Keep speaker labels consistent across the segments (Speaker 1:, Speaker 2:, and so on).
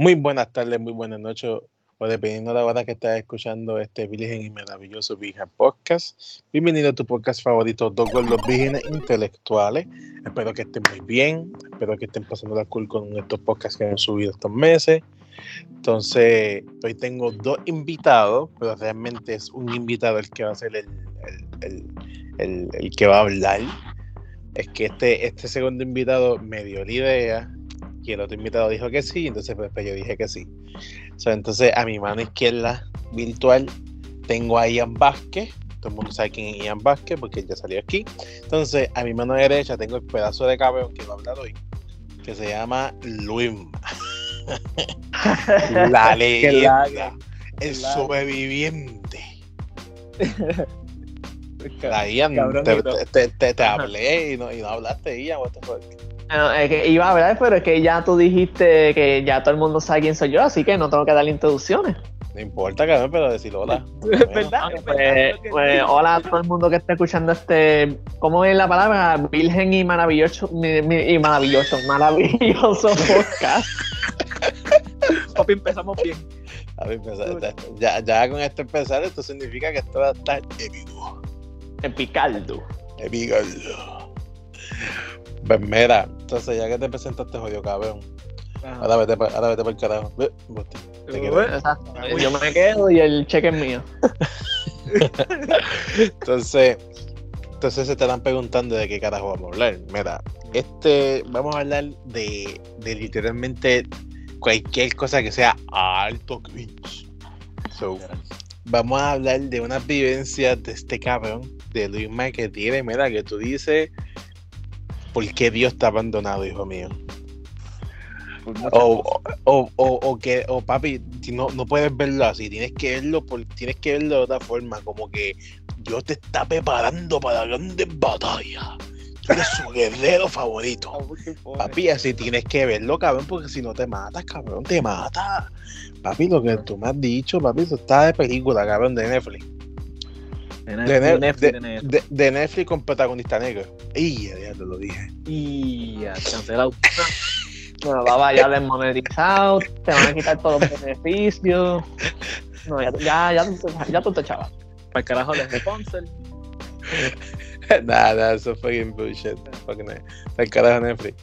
Speaker 1: Muy buenas tardes, muy buenas noches, o dependiendo de la hora que estés escuchando este virgen y maravilloso Virgen Podcast. Bienvenido a tu podcast favorito, Dos los Vírgenes Intelectuales. Espero que estén muy bien, espero que estén pasando la cool con estos podcasts que hemos subido estos meses. Entonces, hoy tengo dos invitados, pero realmente es un invitado el que va a ser el, el, el, el que va a hablar. Es que este, este segundo invitado me dio la idea y el otro invitado dijo que sí, entonces pues, pues yo dije que sí. entonces a mi mano izquierda virtual tengo a Ian Vázquez, todo el mundo sabe quién es Ian Vázquez porque ya salió aquí. Entonces a mi mano derecha tengo el pedazo de cabrón que va a hablar hoy, que se llama Luis. La leyenda, el sobreviviente. Ian, te, te, te, hablé y no, y no hablaste, Ian, what the fuck.
Speaker 2: Bueno, es que iba a hablar, pero es que ya tú dijiste que ya todo el mundo sabe quién soy yo, así que no tengo que darle introducciones.
Speaker 1: No importa, cabrón, pero decir hola.
Speaker 2: ¿Verdad? Pues, pues, hola a todo el mundo que esté escuchando este, ¿cómo es la palabra? Virgen y maravilloso, y maravilloso, maravilloso podcast.
Speaker 3: Papi, empezamos bien.
Speaker 1: ya, ya con esto empezar, esto significa que esto va a estar épico.
Speaker 2: Epicaldo.
Speaker 1: Epicaldo. Pues mira, entonces ya que te presentaste, jodido cabrón. Ahora vete, ahora vete por el carajo.
Speaker 2: Yo me quedo y el cheque es mío.
Speaker 1: entonces, entonces se estarán preguntando de qué carajo vamos a hablar. Mira, este, vamos a hablar de, de literalmente cualquier cosa que sea alto cringe. So, vamos a hablar de unas vivencias de este cabrón, de Luis Mike que tiene, mira, que tú dices ¿por qué Dios está abandonado, hijo mío? O, o, o, que, o papi, no, no puedes verlo así, tienes que verlo, por, tienes que verlo de otra forma, como que Dios te está preparando para grandes batallas. Tú eres su guerrero favorito. Papi, así tienes que verlo, cabrón, porque si no te matas, cabrón, te mata. Papi, lo que tú me has dicho, papi, eso está de película, cabrón, de Netflix. De, Netflix, con protagonista negro. Y ya te lo dije.
Speaker 2: Y ya, cancelado. bueno, va, va ya desmonetizado, te van a quitar todos los beneficios. No, ya, ya, ya, ya tú te echabas.
Speaker 3: Para el carajo de sponsor.
Speaker 1: nada, nada, eso fue fucking bullshit. Fucking Para el carajo Netflix.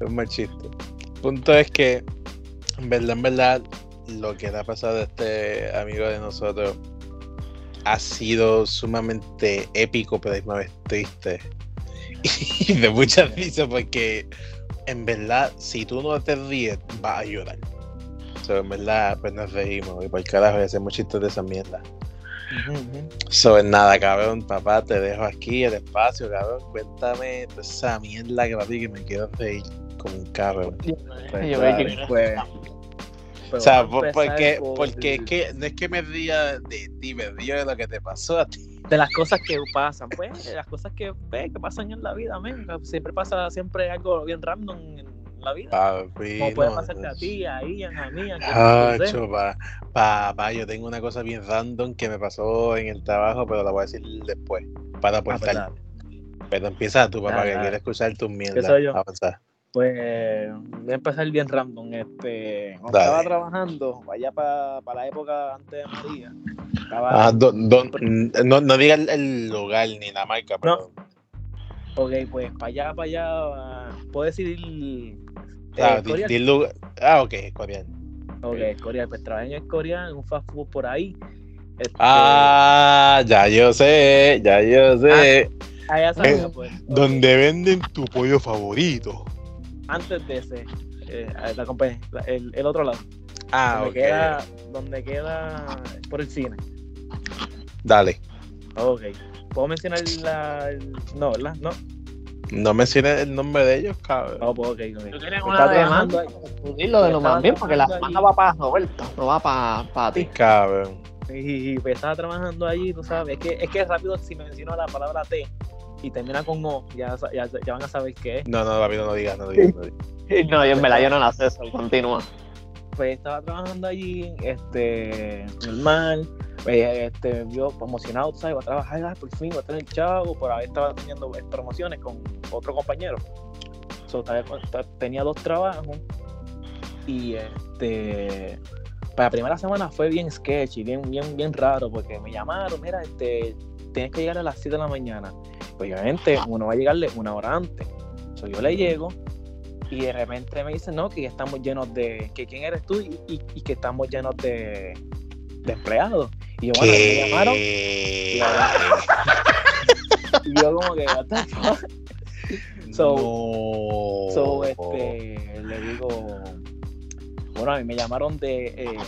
Speaker 1: Es un mal chiste. El punto es que, en verdad, en verdad, lo que le ha pasado a este amigo de nosotros ha sido sumamente épico, pero misma vez triste. Y de mucha risa porque en verdad, si tú no te ríes, vas a llorar. So, en verdad, pues nos reímos. Y por carajo, hacemos chistes de esa mierda. So, en nada, cabrón, papá, te dejo aquí el espacio, cabrón. Cuéntame esa mierda que papi que me quiero reír como un cabrón. Yo, pues, o sea, porque, porque es que no es que me ría de ti, me río de lo que te pasó a ti.
Speaker 3: De las cosas que pasan, pues, de las cosas que, que pasan en la vida, man. Siempre pasa siempre algo bien random en la vida. Papi, Como puede pasarte a ti, a Ian, a mí, a
Speaker 1: pa, Papá, yo tengo una cosa bien random que me pasó en el trabajo, pero la voy a decir después, para ah, pues aportar. pero empieza tú, papá, que quiero escuchar tus mierdas. Avanzar.
Speaker 3: Pues voy a empezar bien random. Este, cuando estaba trabajando, allá para la época antes de María.
Speaker 1: ah, no, no diga el, lugar ni la marca, pero.
Speaker 3: No. Ok, pues para allá, para allá, puedo decir.
Speaker 1: Ah, ah, ok, coreano.
Speaker 3: Ok, coreano. Pues trabajé en Corea, en un fast food por ahí.
Speaker 1: Este, ah, ya yo sé, ya yo sé.
Speaker 3: Ah, allá sabía, pues.
Speaker 1: Donde venden tu pollo favorito
Speaker 3: antes de ese, eh, la compañía, el, el, otro lado.
Speaker 1: Ah,
Speaker 3: donde Queda, donde queda por el cine.
Speaker 1: Dale.
Speaker 3: Ok. ¿Puedo mencionar la, no, ¿verdad? No.
Speaker 1: No menciones el nombre de ellos, cabrón.
Speaker 3: No, pues ok, ok.
Speaker 2: Una demanda. Dilo de lo más bien, porque la demanda va para Roberto, no va para, para ti.
Speaker 1: Cabrón.
Speaker 3: Y, pues estaba trabajando allí, tú sabes. Es que, es que rápido si menciono la palabra T, y termina con O, ya, ya, ya van a saber qué es.
Speaker 1: No, no, David, no digas, no digas. No, digas.
Speaker 2: no, yo en verdad yo no la sé, eso, continúa.
Speaker 3: Pues estaba trabajando allí, este, normal, pues, este, yo emocionado, ¿sabes? Voy a trabajar, por fin, voy a tener chavo, por ahí estaba teniendo promociones con otro compañero. So, tenía dos trabajos Y este para la primera semana fue bien sketchy, bien, bien, bien raro, porque me llamaron, mira, este, tienes que llegar a las 7 de la mañana. Pues obviamente uno va a llegarle una hora antes. So, yo le llego y de repente me dicen, no, que ya estamos llenos de, que quién eres tú y, que estamos llenos de, de empleados. Y yo, bueno, me llamaron. Y, yo como que, what the fuck? So, so este, le digo, bueno, a mí me llamaron de, eh,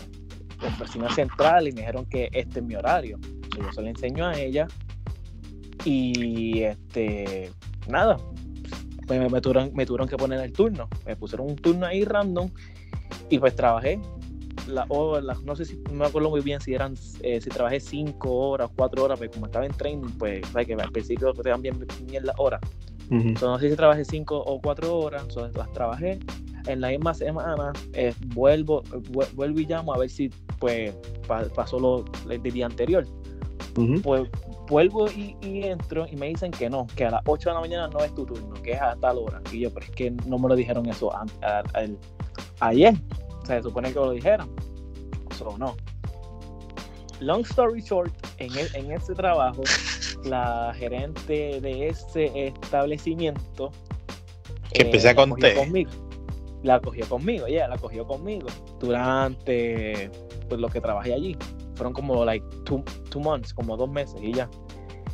Speaker 3: oficina central y me dijeron que este es mi horario. Yo se lo enseño a ella y este, nada, pues me, tuvieron, me tuvieron que poner el turno. Me pusieron un turno ahí random y pues trabajé. La, no sé si no me acuerdo muy bien si eran eh, si trabajé cinco horas, cuatro horas, pero como estaba en training, pues sabes que al principio te dan bien, bien las horas. no sé si trabajé cinco o cuatro horas, las trabajé. En la misma semana eh, vuelvo, vuelvo y llamo a ver si pues pasó lo el día anterior. Pues vuelvo y, entro y me dicen que no, que a las 8 de la mañana no es tu turno, que es a tal hora. Y yo, pero es que no me lo dijeron eso ayer. O sea, se supone que lo dijeron. Eso no. Long story short, en, en ese trabajo, la gerente de ese establecimiento
Speaker 1: que empecé a eh, contar
Speaker 3: conmigo. La cogió conmigo, ya, la cogió conmigo durante pues, lo que trabajé allí fueron como like two, two months, como dos meses y ya.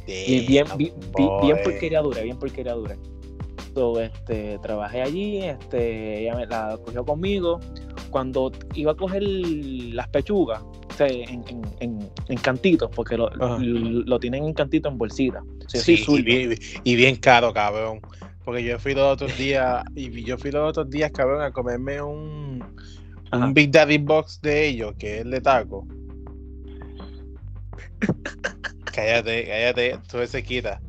Speaker 3: y bien, bien, bien, porquería dura, bien porquería dura. So, este, trabajé allí, este, ella me la cogió conmigo. Cuando iba a coger las pechugas, en, en, en, cantitos, porque lo, lo, tienen en cantitos en bolsita.
Speaker 1: sí, y, bien, y bien caro, cabrón. Porque yo fui los otros días, y yo fui los otros días, cabrón, a comerme un, un Big Daddy Box de ellos, que es el de taco cállate, cállate, tú se quita.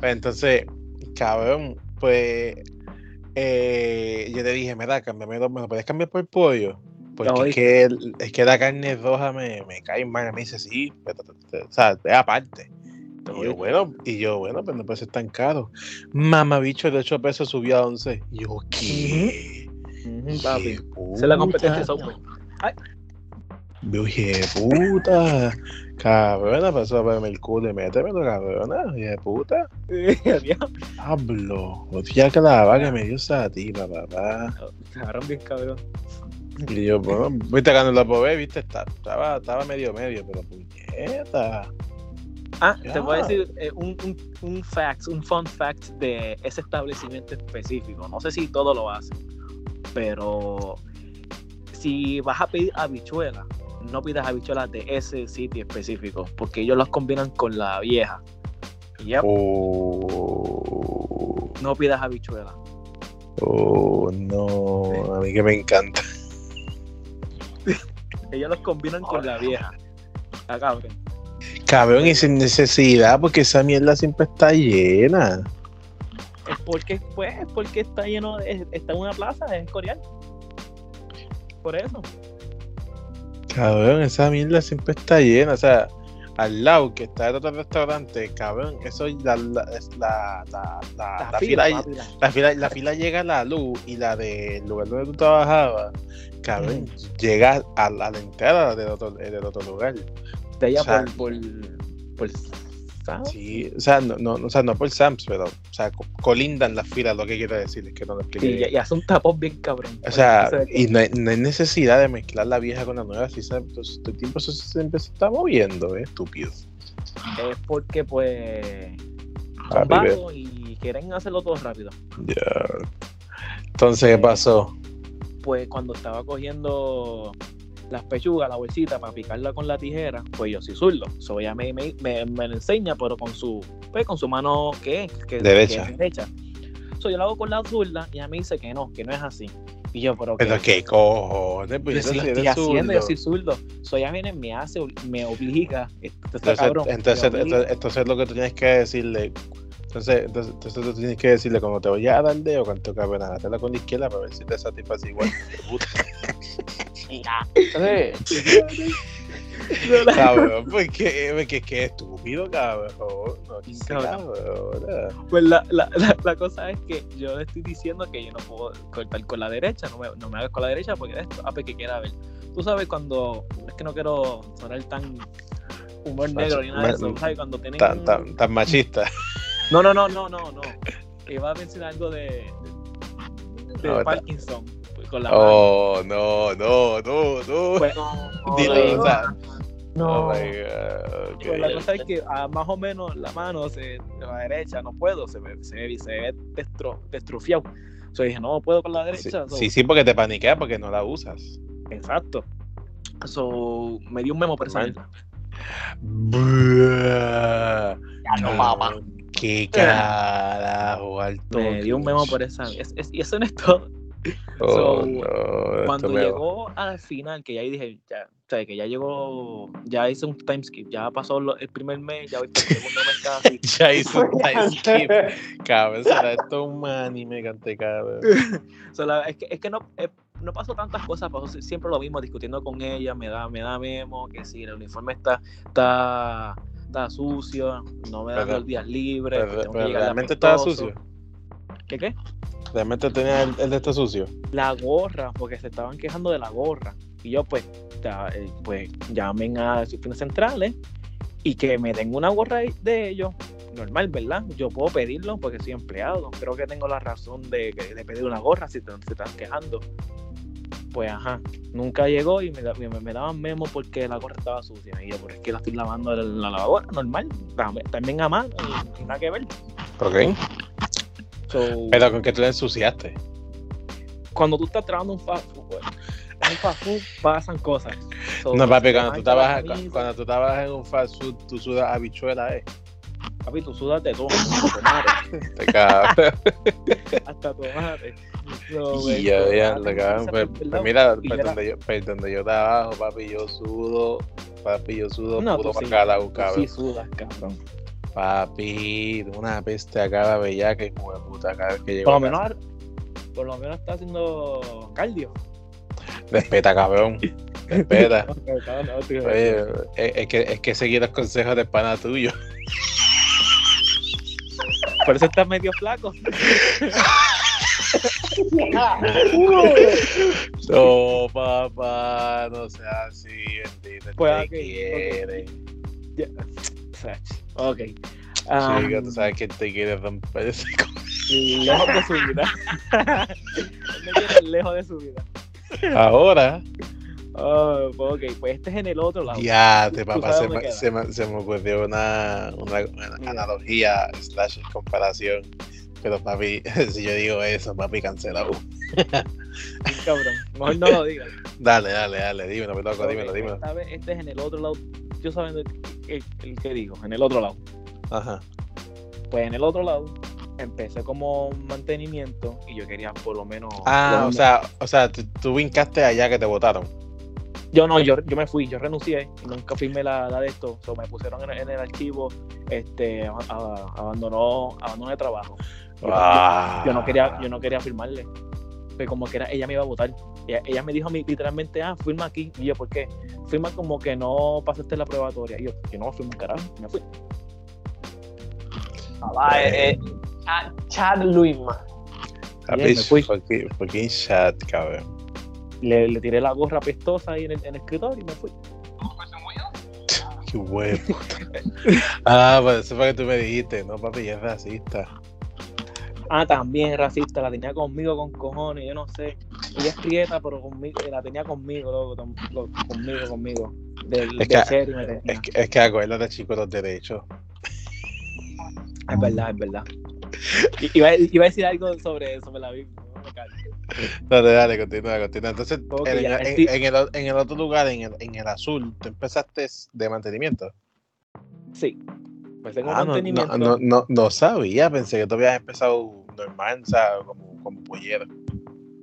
Speaker 1: Pues entonces, cabrón, pues eh, yo te dije, mira, cámbiame dos, ¿me puedes cambiar por pollo? Porque es, que, es que la carne roja me, me cae mal. Me dice, sí, o sea, es aparte. Y yo, bueno, y yo, bueno, pero no puede ser tan caro. Mamá, bicho, de 8 pesos subió a 11. Y yo, ¿qué?
Speaker 3: Esa es la competencia de. Ay.
Speaker 1: Dije, puta, cabrona, pasó a verme el culo y métemelo, cabrona, dije, puta. Hablo, hostia clava que me dio esa tipa, papá.
Speaker 3: Cabrón, bien cabrón.
Speaker 1: Y yo, bueno, viste cuando lo probé, viste, estaba, estaba medio medio, pero puñeta.
Speaker 3: Ah, te voy a decir eh, un, un, un fact, un fun fact de ese establecimiento específico. No sé si todo lo hacen, pero si vas a pedir habichuela, no pidas habichuelas de ese sitio específico, porque ellos las combinan con la vieja. Yep. Oh. No pidas habichuelas.
Speaker 1: Oh, no, a mí que me encanta.
Speaker 3: ellos los combinan con la vieja. Ah, cabrón.
Speaker 1: Cabrón, y sin necesidad, porque esa mierda siempre está llena.
Speaker 3: Es porque, pues, porque está lleno, está en una plaza, es Coreal. Por eso.
Speaker 1: Cabrón, esa mierda siempre está llena. O sea, al lado que está el otro restaurante, cabrón, eso la, la, la, la, fila, la, fila, la fila llega a la luz y la del lugar donde tú trabajabas, cabrón, llega a, la entrada del otro, del otro lugar.
Speaker 3: De allá por, por,
Speaker 1: Sí, o sea, no, no, o sea, no por Sams, pero, o sea, colindan las filas, lo que quiero decir, es que no lo explique.
Speaker 3: Sí, ya, son tapos bien cabrón.
Speaker 1: O sea, y no hay, no hay, necesidad de mezclar la vieja con la nueva, si sabes, entonces, todo el tiempo se, siempre se está moviendo, ¿eh? estúpido.
Speaker 3: Es porque, pues, son vagos y quieren hacerlo todo rápido.
Speaker 1: Ya. Entonces, ¿qué pasó?
Speaker 3: Pues cuando estaba cogiendo las pechugas, la bolsita, para picarla con la tijera, pues yo soy zurdo. So ella me, me, me, lo enseña, pero con su, pues, con su mano que, que,
Speaker 1: derecha.
Speaker 3: Que es derecha. So yo lo hago con la zurda y ella me dice que no, que no es así. Y yo, pero.
Speaker 1: Pero qué cojones, pues
Speaker 3: yo, estoy haciendo, yo soy zurdo. So ella viene, me hace, me obliga.
Speaker 1: Entonces, cabrón, entonces, entonces, entonces, lo que tú tienes que decirle entonces, entonces, entonces, tú tienes que decirle cuando te voy a dar el dedo, cuánto cabe nada, la con la izquierda para ver si te satisface igual. cabrón, porque, porque es que es estúpido, cabrón. No,
Speaker 3: Cabrón.
Speaker 1: cabrón.
Speaker 3: Pues la, la, la, la cosa es que yo le estoy diciendo que yo no puedo cortar con la derecha, no me, no me hagas con la derecha porque de esto, ah, pues que quiera ver. Tú sabes cuando, es que no quiero sonar tan humor negro ni nada de eso, ¿sabes? Cuando tienen...
Speaker 1: Tan, tan, tan machista.
Speaker 3: No, no, no, no, no, no. Iba a mencionar algo de, de, de
Speaker 1: No, está-
Speaker 3: Parkinson pues, con la mano.
Speaker 1: Oh, no, no, no, no.
Speaker 3: Pues,
Speaker 1: Dilo,
Speaker 3: pues,
Speaker 1: o sea,
Speaker 2: No.
Speaker 1: Oh my God. ok.
Speaker 3: pues la cosa es que ah, más o menos la mano se, de la derecha no puedo, se ve, se ve, se ve destro, destrofiado. O sea, dije, no puedo con la
Speaker 1: Sí,
Speaker 3: derecha. so-
Speaker 1: sí, sí, porque te paniqueas porque no la usas.
Speaker 3: Exacto. So, me dio un memo.
Speaker 1: Buah.
Speaker 2: Ya no, papá.
Speaker 1: Qué carajo, alto.
Speaker 3: Me dio un memo por esa. Es, es- y eso no es todo.
Speaker 1: Oh,
Speaker 3: So,
Speaker 1: no,
Speaker 3: Cuando llegó al final, que ya ahí dije, ya, o sea, que ya llegó, ya hice un time skip, ya pasó lo- el primer mes, ya voy por el segundo mes casi.
Speaker 1: Ya hizo un time skip. Cabrón, será esto un anime, cante cabrón.
Speaker 3: So, la- es, que, es que no, eh, no pasó tantas cosas, pasó si- siempre lo mismo, discutiendo con ella, me da, me da memo, que si el uniforme está, está, está sucio, no me da
Speaker 1: Pero-
Speaker 3: los días libres,
Speaker 1: Pero,
Speaker 3: tengo que
Speaker 1: pero
Speaker 3: llegar
Speaker 1: realmente estaba sucio.
Speaker 3: ¿Qué qué?
Speaker 1: Realmente tenía el, el de esto sucio.
Speaker 3: La gorra, porque se estaban quejando de la gorra. Y yo, pues, ya, eh, pues llamen a oficinas centrales y que me den una gorra de ellos. Normal, ¿verdad? Yo puedo pedirlo porque soy empleado. Creo que tengo la razón de, de pedir una gorra si te, se están quejando. Pues, ajá, nunca llegó y me, da- me, me daban memo porque la gorra estaba sucia. Y yo, pero es que la estoy lavando en la lavadora, normal. También, también a mano y, y nada que ver.
Speaker 1: Ok.
Speaker 3: So,
Speaker 1: Pero con que tú la ensuciaste.
Speaker 3: cuando tú estás trabajando un fast food, pues, en un fast food pasan cosas. So,
Speaker 1: No, papi,
Speaker 3: te
Speaker 1: cuando tú,
Speaker 3: camisa,
Speaker 1: cuando tú trabajas en un fast food, tú sudas habichuela, eh.
Speaker 3: Papi, tú sudas de todo,
Speaker 1: Te cabrón.
Speaker 3: hasta tomate. So,
Speaker 1: Y yo, ya, cabrón.
Speaker 3: camisa
Speaker 1: Pues, pues mira, pues donde yo, pues donde yo trabajo, papi, yo sudo. Papi, yo sudo
Speaker 3: No, sí,
Speaker 1: cabrón.
Speaker 3: Sí sudas, cabrón.
Speaker 1: Papi, una peste acá, bellaca y de puta, cada vez que llego
Speaker 3: Por lo
Speaker 1: a
Speaker 3: menos, por lo menos está haciendo cardio.
Speaker 1: Respeta, cabrón. Respeta.
Speaker 3: No, no, tío.
Speaker 1: Oye, es, que, es que seguir los consejos del pana tuyo.
Speaker 3: Por eso estás medio flaco.
Speaker 1: No, papá, no sea así, bendito.
Speaker 3: Pues,
Speaker 1: te
Speaker 3: ok,
Speaker 1: quiere.
Speaker 3: Ok. Um,
Speaker 1: Chica, tú sabes que te quiere romper ese
Speaker 3: lejos de su vida. Lejos de su vida.
Speaker 1: Ahora,
Speaker 3: Oh, pues, ok, pues este es en el otro lado.
Speaker 1: ya, te papá, se me, se, me, se me ocurrió una, una, una
Speaker 3: Mira.
Speaker 1: analogía slash comparación. Pero papi, si yo digo eso, papi, cancelado.
Speaker 3: Cabrón, mejor no lo digas.
Speaker 1: Dale, dale, dale, dímelo, me loco,
Speaker 3: Ok,
Speaker 1: dímelo, dímelo.
Speaker 3: Esta vez este es en el otro lado. Yo sabiendo el, el- el que digo, en el otro lado.
Speaker 1: Ajá.
Speaker 3: Pues en el otro lado empecé como mantenimiento y yo quería por lo menos.
Speaker 1: Ah,
Speaker 3: lo
Speaker 1: o sea, o sea, tú, vincaste allá que te votaron.
Speaker 3: Yo no, yo, yo me fui, yo renuncié y nunca firmé la, la de esto. So, me pusieron en, en el archivo, este, a- a- abandonó, el trabajo. Yo,
Speaker 1: Ah.
Speaker 3: yo- yo no quería, yo no quería firmarle. Pero como que era, ella me iba a votar. Ella, ella me dijo a mí literalmente, ah, firma aquí. Y yo, ¿por qué? Firma como que no pasaste la probatoria. Y yo, yo no firmo un carajo, me fui.
Speaker 2: Papá, eh, eh, Chad, Chad Luisma.
Speaker 1: Fucking, cabrón.
Speaker 3: Le, le tiré la gorra pestosa ahí en el, en el escritorio y me fui.
Speaker 1: Qué huevo. ah, pues eso fue que tú me dijiste. No, papi, ella es racista.
Speaker 3: Ah, también racista, la tenía conmigo con cojones, yo no sé. Ella es prieta, pero conmigo, la tenía conmigo, loco, conmigo, conmigo. Del,
Speaker 1: Es que-
Speaker 3: me tenía.
Speaker 1: Es que, es que acuérdate, chicos, los derechos.
Speaker 3: Es verdad, es verdad. Iba, iba a decir algo sobre, sobre la Biblia. no me.
Speaker 1: Dale, dale, continúa, continúa. Entonces, en,
Speaker 3: ya,
Speaker 1: el, en el otro lugar, en el, en el azul, tú empezaste de mantenimiento.
Speaker 3: Sí. Pues tengo
Speaker 1: Ah, no,
Speaker 3: mantenimiento.
Speaker 1: no, no, no, no sabía, pensé que tú habías empezado normal, o sea, como, como pollero.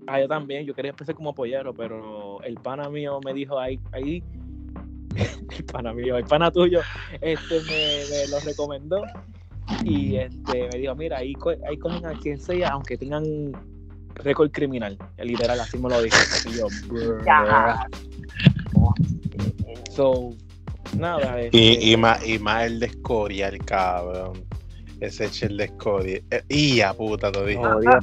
Speaker 3: Ah, yo también, yo quería empezar como pollero, pero el pana mío me dijo ahí, ahí, el pana mío, el pana tuyo, este me, me lo recomendó y este me dijo, mira, ahí, co- ahí cogen a quien sea, aunque tengan récord criminal, literal, así me lo dijo. Y yo. So, nada.
Speaker 1: Y,
Speaker 3: este,
Speaker 1: y, más, y más el de Escorial, cabrón. Ese el de Escorial. Eh, y a puta, lo dije.
Speaker 3: jodido.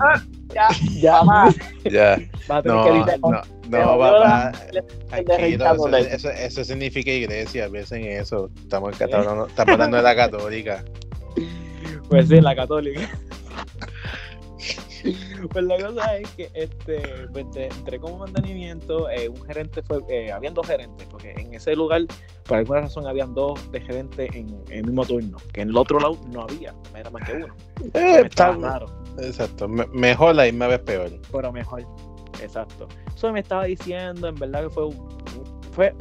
Speaker 2: Ya,
Speaker 3: Ya,
Speaker 2: papá.
Speaker 1: Ya.
Speaker 3: vas a tener
Speaker 1: No,
Speaker 3: que editar.
Speaker 1: no, no, papá. eso, eso, eso significa iglesia, piensen en eso. Estamos, estamos hablando, estamos hablando de la católica.
Speaker 3: Pues sí, la católica. Pues la cosa es que este, pues, entré como mantenimiento, eh, un gerente fue, eh, habían dos gerentes, porque en ese lugar, por alguna razón, habían dos de gerentes en, en el mismo turno, que en el otro lado no había, era más que uno.
Speaker 1: Eh, está-
Speaker 3: raro,
Speaker 1: exacto. Me- mejor la misma vez peor.
Speaker 3: pero mejor. Exacto. Eso me estaba diciendo, en verdad que fue un, fue,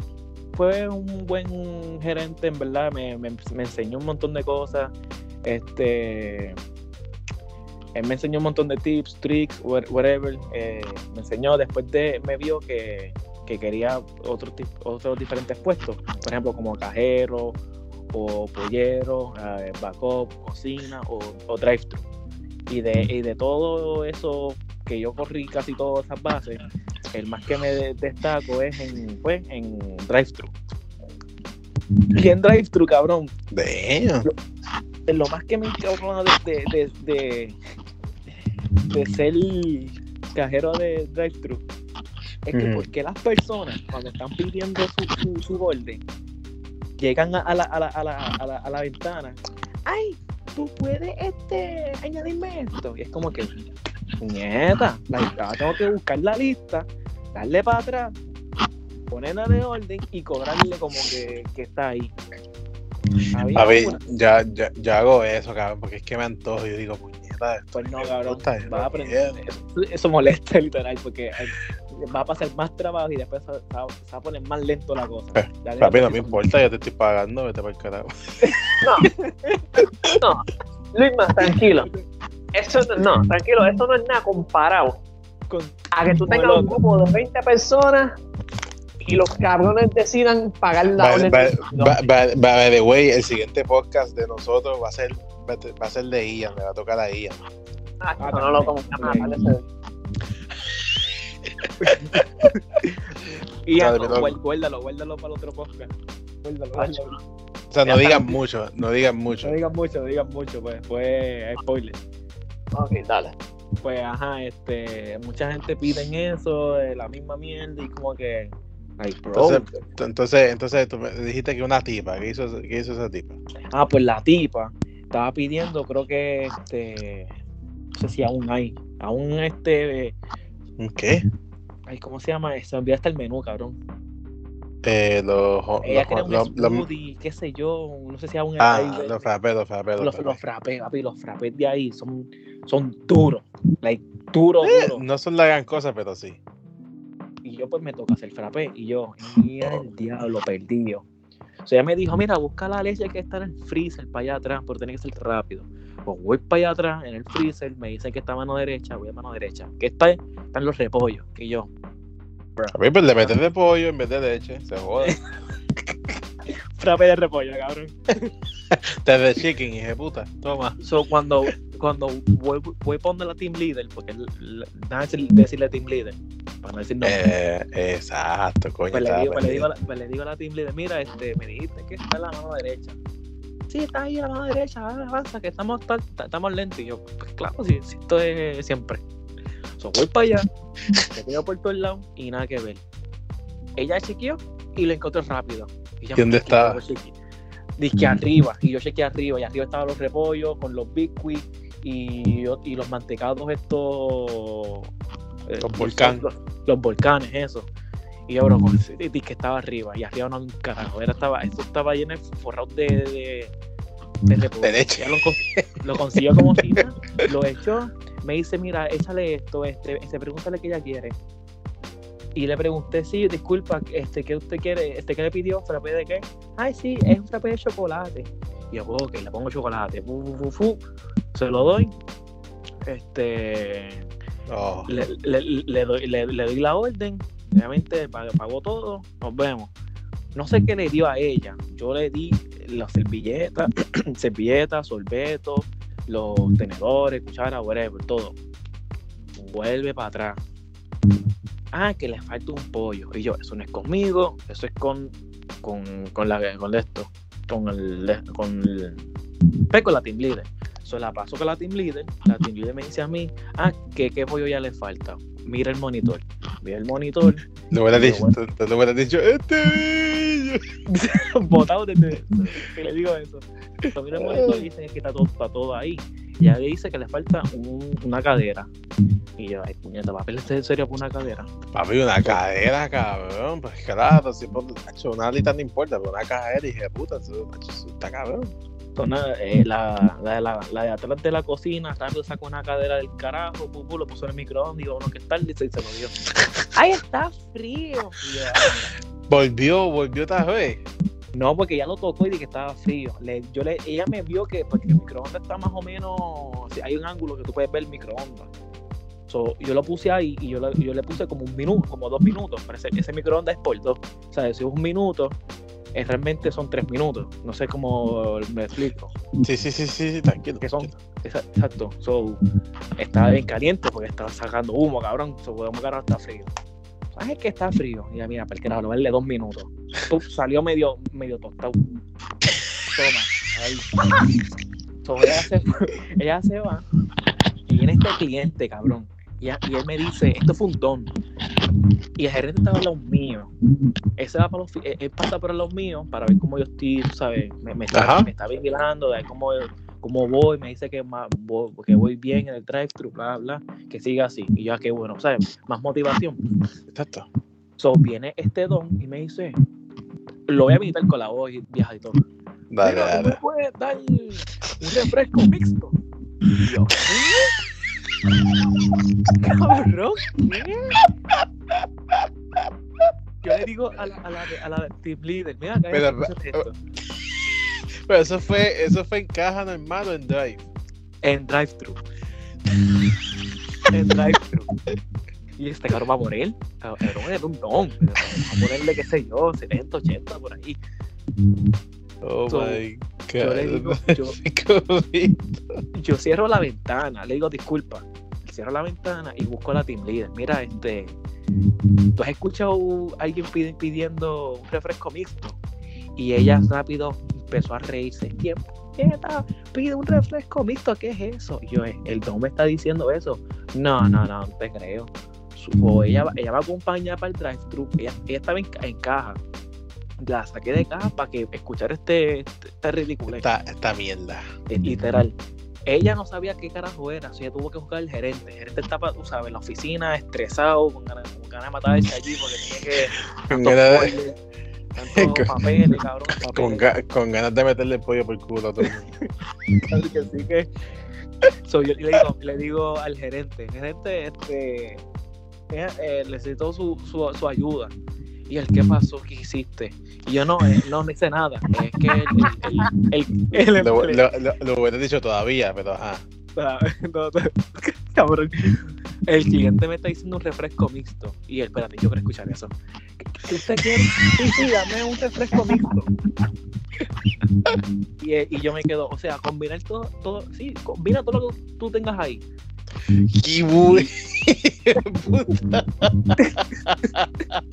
Speaker 3: fue un buen gerente, en verdad, me, me, me enseñó un montón de cosas. Este él me enseñó un montón de tips, tricks, wha- whatever. eh, me enseñó, después de, me vio que, que quería otro tip- otros diferentes puestos, por ejemplo, como cajero o pollero, eh, backup, cocina o, o drive-thru. Y de, y de todo eso que yo corrí casi todas esas bases, el más que me de- destaco es en, pues, en drive-thru. Y en drive-thru, cabrón,
Speaker 1: Damn.
Speaker 3: Lo más que me encabrona de, de, de, de, ser cajero de drive-thru es que porque las personas cuando están pidiendo su, su, su orden llegan a, la, a, la, a, la, a, la, a la ventana ay tú puedes este añadirme esto y es como que la, ahora tengo que buscar la lista darle para atrás ponerla de orden y cobrarle como que, que está ahí
Speaker 1: A ver, ya, ya, ya hago eso, cabrón, porque es que me antojo. Yo digo, puñeta, esto
Speaker 3: Pues no, cabrón.
Speaker 1: gusta, yo
Speaker 3: Vas a
Speaker 1: no
Speaker 3: aprender. Eso, eso molesta literal porque va a pasar más trabajo y después se, va, se va a poner más lento la cosa.
Speaker 1: Eh,
Speaker 3: Dale,
Speaker 1: Papi, no me importa, ya te estoy pagando, vete para el carajo.
Speaker 2: No, Luisma, tranquilo. Eso no, tranquilo, eso no es nada comparado
Speaker 3: Con,
Speaker 2: a que tú tengas un grupo de 20 personas y los cabrones decidan pagar la
Speaker 1: By,
Speaker 2: orden.
Speaker 1: by- by- by- by the way, el siguiente podcast de nosotros va a ser, va a- ser de Ian, le va a tocar a Ian.
Speaker 2: Ah,
Speaker 3: Ah,
Speaker 2: no, no lo como
Speaker 1: mi loco.
Speaker 3: guárdalo, guárdalo, para el otro podcast. Guárdalo, guárdalo.
Speaker 1: O sea, no digan mucho, no digan mucho.
Speaker 3: No digan mucho, no digan mucho, pues, pues, spoiler.
Speaker 2: Ok, dale.
Speaker 3: Pues, ajá, este, mucha gente pide en eso, de la misma mierda, y como que, like, bro.
Speaker 1: Entonces, entonces, entonces tú me dijiste que una tipa, ¿qué hizo, qué hizo esa tipa?
Speaker 3: Ah, pues la tipa estaba pidiendo, creo que este, no sé si aún hay, aún este,
Speaker 1: ¿Qué?
Speaker 3: ay, ¿cómo se llama? Se me olvidó hasta el menú, cabrón.
Speaker 1: Eh, los,
Speaker 3: Ella quería un smoothie, qué sé yo, no sé si aún
Speaker 1: ah,
Speaker 3: hay.
Speaker 1: los frappés, los frappés, los
Speaker 3: los,
Speaker 1: frappés.
Speaker 3: papi, los frappés de ahí son, son duros, like, duro,
Speaker 1: Eh,
Speaker 3: duro.
Speaker 1: no son la gran cosa, pero sí.
Speaker 3: Yo pues me toca hacer frappé, y yo, mira el diablo, perdido. O sea, ella me dijo, mira, busca la leche que está en el freezer para allá atrás, porque tiene que ser rápido. Pues voy para allá atrás, en el freezer, me dice que está a mano derecha, voy a mano derecha. Que está, están los repollos, que yo,
Speaker 1: A mí, pues le metes de pollo en vez de leche, se jode.
Speaker 3: frappé de repollo, cabrón.
Speaker 1: Te de chicken, hija de puta. Toma.
Speaker 3: So, cuando, cuando voy, voy a poner la team leader, porque nada decir- decirle team leader, para no decir no.
Speaker 1: Eh, exacto, coño.
Speaker 3: Pues le, digo, pues, le digo a la, pues le digo a la team leader, mira, este, me dijiste que está en la mano derecha. Sí, está ahí en la mano derecha, avanza, que estamos, ta- ta- estamos lentos. Y yo, pues claro, sí, sí, esto es siempre. So, voy para allá, me quedo por todos lados y nada que ver. Ella chequeó y lo encontró rápido. Y yo,
Speaker 1: ¿Y dónde estaba?
Speaker 3: yo chequeé. Dice arriba, y yo chequeé arriba, y arriba estaban los repollos con los biscuits y, y los mantecados estos... eh,
Speaker 1: Los volcán.
Speaker 3: Los, los volcanes, eso. Y yo, bro, con- di que estaba arriba, y arriba no había un carajo. Era, estaba, eso estaba lleno de forrado de, de, de
Speaker 1: leche.
Speaker 3: Lo, lo consiguió como si lo echó, me dice, mira, échale esto, este, este, pregúntale qué ella quiere. Y le pregunté, sí, disculpa, este, ¿qué usted quiere? Este, ¿qué le pidió? ¿Frappé de qué? Ay, sí, es un frappé de chocolate. Y yo, ok, le pongo chocolate. Fu, fu, fu. Se lo doy. Este,
Speaker 1: Oh,
Speaker 3: le, le- le doy, le, doy la orden. Obviamente pag- pagó todo. Nos vemos. No sé qué le dio a ella. Yo le di las servilletas, servilletas, sorbetos, los tenedores, cucharas, whatever, todo. Vuelve para atrás. Ah, que le falta un pollo. Y yo, eso no es conmigo, eso es con con, con, la, con esto, con el, con pues, con la team leader. So, la paso con la team leader, la team leader me dice a mí, ah, que qué pollo ya le falta. Mira el monitor. Mira el monitor.
Speaker 1: Lo hubieras
Speaker 3: Y
Speaker 1: dicho, lo hubieras dicho, este
Speaker 3: botado desde que le digo eso. So, mira el monitor y dice que está todo, está todo ahí. Y ella dice que le falta un- una cadera. Y yo, ay, puñeta, papel, ¿este en serio por una cadera?
Speaker 1: Papi, una cadera, cabrón. Pues claro, si por una alita no importa, pero una cadera, hija de puta, eso está cabrón.
Speaker 3: Eh, la, la, de la, la de atrás de la cocina, rápido sacó una cadera del carajo, pupu, lo puso en el microondas y uno que está se, y se lo dio. ¡Ay, está frío!
Speaker 1: Volvió, volvió otra vez.
Speaker 3: No, porque ella lo tocó y dije que estaba frío. Le, yo le, ella me vio que, porque el microondas está más o menos, si hay un ángulo que tú puedes ver el microondas. So, yo lo puse ahí y yo, le- yo le puse como un minuto, como dos minutos. Pero ese, ese microondas es por dos. O sea, si es un minuto, eh, realmente son tres minutos. No sé cómo me explico.
Speaker 1: Sí, sí, sí, sí, tranquilo.
Speaker 3: Que son- Exacto. So, estaba bien caliente porque estaba sacando humo, cabrón. So, podemos ahora está frío. ¿Sabes que está frío? Mira, mira, para el carajo, lo darle dos minutos. Uf, salió medio, medio tostado. Toma, ahí. So, ella, se, ella se va y viene este cliente, cabrón. Y, y él me dice, esto fue un don. Y el gerente estaba a los míos. Él, se va para los, él, él pasa por los míos para ver cómo yo estoy, tú ¿sabes? Me, me está, me está vigilando, de ver cómo, cómo voy. Me dice que, ma- voy, que voy bien en el drive-thru, bla, bla. Que siga así. Y yo, ah, qué bueno, ¿sabes? Más motivación.
Speaker 1: Exacto.
Speaker 3: So, viene este don y me dice, lo voy a imitar con la voz y vieja y todo. ¿tú
Speaker 1: dale.
Speaker 3: me puedes dar un refresco mixto? Y yo. Cabrón, ¿qué? Yo le digo a la, a la, a la team leader, mira, escúchate esto.
Speaker 1: Pero eso fue, eso fue en caja normal o en drive.
Speaker 3: En drive-thru. en drive-thru. Y este cabrón va a morir. Cabrón, era un don. Va a ponerle, qué sé yo, 70, 80 por ahí.
Speaker 1: Oh
Speaker 3: So,
Speaker 1: my god.
Speaker 3: yo le digo, yo- cierro la ventana, le digo disculpa, cierro la ventana y busco a la team leader. Mira, este, ¿tú has escuchado a alguien pidi- pidiendo un refresco mixto? Y ella rápido empezó a reírse. ¿Quién pide un refresco mixto? ¿Qué es eso? Y yo, "Eh, el don me está diciendo eso. No, no, no, no te creo. O ella, va- ella va a acompañar para el drive-thru. Ella, ella estaba en, en caja. La saqué de caja para que escuchar este, este, este ridículo.
Speaker 1: Esta, esta mierda.
Speaker 3: Eh, literal. Ella no sabía qué carajo era, así que tuvo que buscar el gerente. El gerente estaba, tú sabes, en la oficina, estresado, con ganas, con ganas de matarse allí porque tenía que.
Speaker 1: Con
Speaker 3: tantos papeles, cabrón.
Speaker 1: Con, ga- con ganas de meterle el pollo por el culo a todo el mundo.
Speaker 3: así que sí que. So, yo le digo, le digo al gerente, gerente, este. eh, eh, necesito su, su, su ayuda. Y el, ¿qué pasó? ¿Qué hiciste? Y yo no, eh, no, no hice nada. Es que el, el, el,
Speaker 1: Lo, lo, lo, lo hubiera dicho todavía, pero ajá.
Speaker 3: No, no, cabrón. El cliente me está diciendo un refresco mixto. Y él, espérate, yo quiero escuchar eso. ¿Qué- qué usted quiere? Sí, sí, dame un refresco mixto. Y, eh, y yo me quedo, o sea, combinar todo, todo, sí, combina todo lo que tú tengas ahí.
Speaker 1: ¡Qué bu- puta!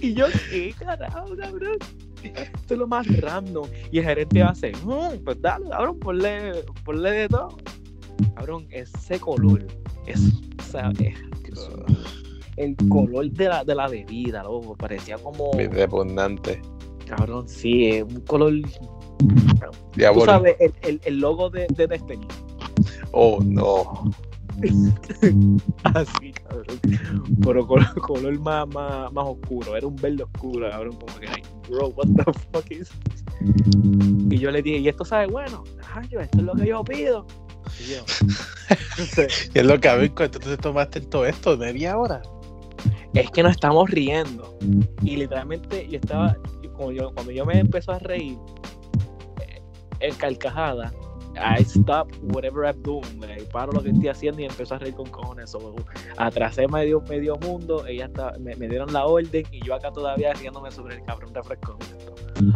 Speaker 3: Y yo, ¿qué carajo, cabrón? Esto es lo más random. Y el gerente hace, "Mm, pues dale, cabrón, ponle, ponle de todo. Cabrón, ese color, es, o sea, es- el color de la, de la bebida, loco, parecía como,
Speaker 1: repugnante.
Speaker 3: cabrón, sí, es un color, tú
Speaker 1: Diabólico.
Speaker 3: sabes, el, el, el logo de, de Destiny.
Speaker 1: Oh, no.
Speaker 3: Así, cabrón. Pero color, color más, más, más oscuro. Era un verde oscuro, cabrón. Como que, bro, what the fuck is this? Y yo le dije, ¿y esto sabe bueno? Yo, esto es lo que yo pido. Y yo, entonces,
Speaker 1: Y es lo que ¿cuánto te tomaste todo esto? ¿Media hora?
Speaker 3: es que nos estamos riendo. Y literalmente yo estaba, como yo, cuando yo me empezó a reír, eh, en carcajada, I stop whatever I'm doing, like, paro lo que estoy haciendo y empezó a reír con cojones. So, atrasé medio, medio mundo, ella está, me, me dieron la orden y yo acá todavía riéndome sobre el cabrón refresco.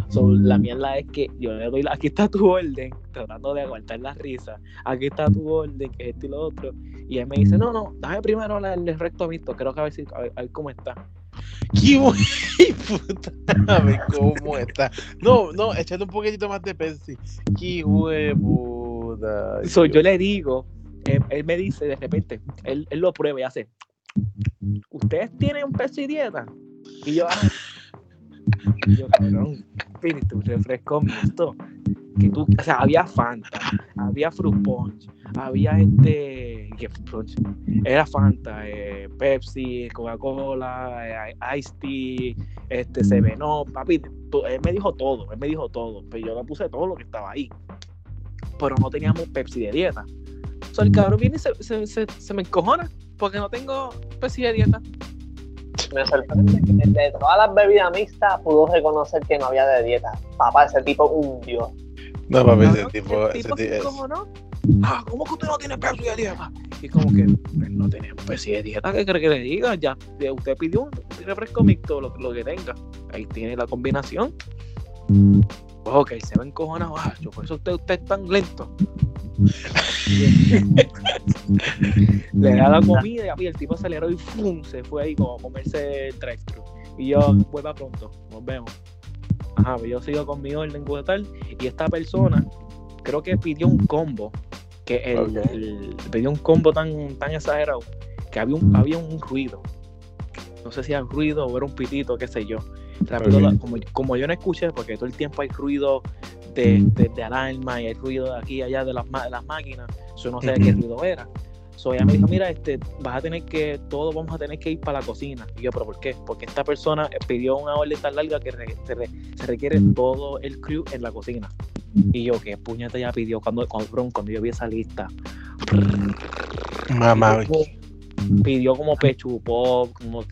Speaker 3: So, la mierda es que yo le doy, la- aquí está tu orden, tratando de aguantar la risa, aquí está tu orden, que esto y lo otro, y él me dice, no, no, dame primero la- el recto visto, creo que a ver, si, a ver, a ver cómo está.
Speaker 1: ¡Qué puta! A ver cómo está. No, no, echando un poquitito más de Pepsi. ¡Qué puta!
Speaker 3: So, yo le digo, él, él me dice de repente, él, él lo prueba y hace, ¿ustedes tienen un Pepsi dieta? Y yo, ah. Y yo cabrón, espíritu, refresco mixto. Que tú, o sea, había Fanta, había Fruit Punch, había este. Era Fanta, eh, Pepsi, Coca-Cola, eh, Ice Tea, este, Seven Up, papi, él me dijo todo, él me dijo todo, pero yo le puse todo lo que estaba ahí. Pero no teníamos Pepsi de dieta. O sea, el cabrón viene y se, se, se, se me encojona porque no tengo Pepsi de dieta.
Speaker 2: Me sorprende que de todas las bebidas mixtas pudo reconocer que no había de dieta. Papá, ese tipo un dios.
Speaker 1: No, papi, ese tipo, ese tipo
Speaker 3: se
Speaker 1: es-
Speaker 3: encojonó. Ah, ¿cómo que usted no tiene Pepsi de dieta? Y como que pues, no tenemos Pepsi de dieta, ¿qué cree que le diga? Ya, ya usted pidió un refresco mixto, lo, lo que tenga. Ahí tiene la combinación. Ok, se va encojonado. Ah, por eso usted, usted es tan lento. Le da la comida y a mí el tipo aceleró y ¡fum! se fue ahí como a comerse el drive-thru. Y yo, vuelva pronto, nos vemos. Ajá, pues yo sigo con mi orden tal. Y esta persona creo que pidió un combo. Que el- pidió un combo tan, tan exagerado que había un, había un ruido. No sé si era un ruido o era un pitito, qué sé yo. Rápido, como, como yo no escuché, porque todo el tiempo hay ruido de, de, de alarma y hay ruido de aquí y allá de las, de las máquinas. Yo no sé qué ruido era. So ella me dijo, mira, este, vas a tener que, todos vamos a tener que ir para la cocina. Y yo, pero ¿por qué? Porque esta persona pidió una orden tan larga que re- se, re- se requiere todo el crew en la cocina. Y yo, ¿qué puñeta ya pidió? Cuando, cuando, cuando yo vi esa lista.
Speaker 1: Mamá,
Speaker 3: Pidió, pidió como pechu pop, como,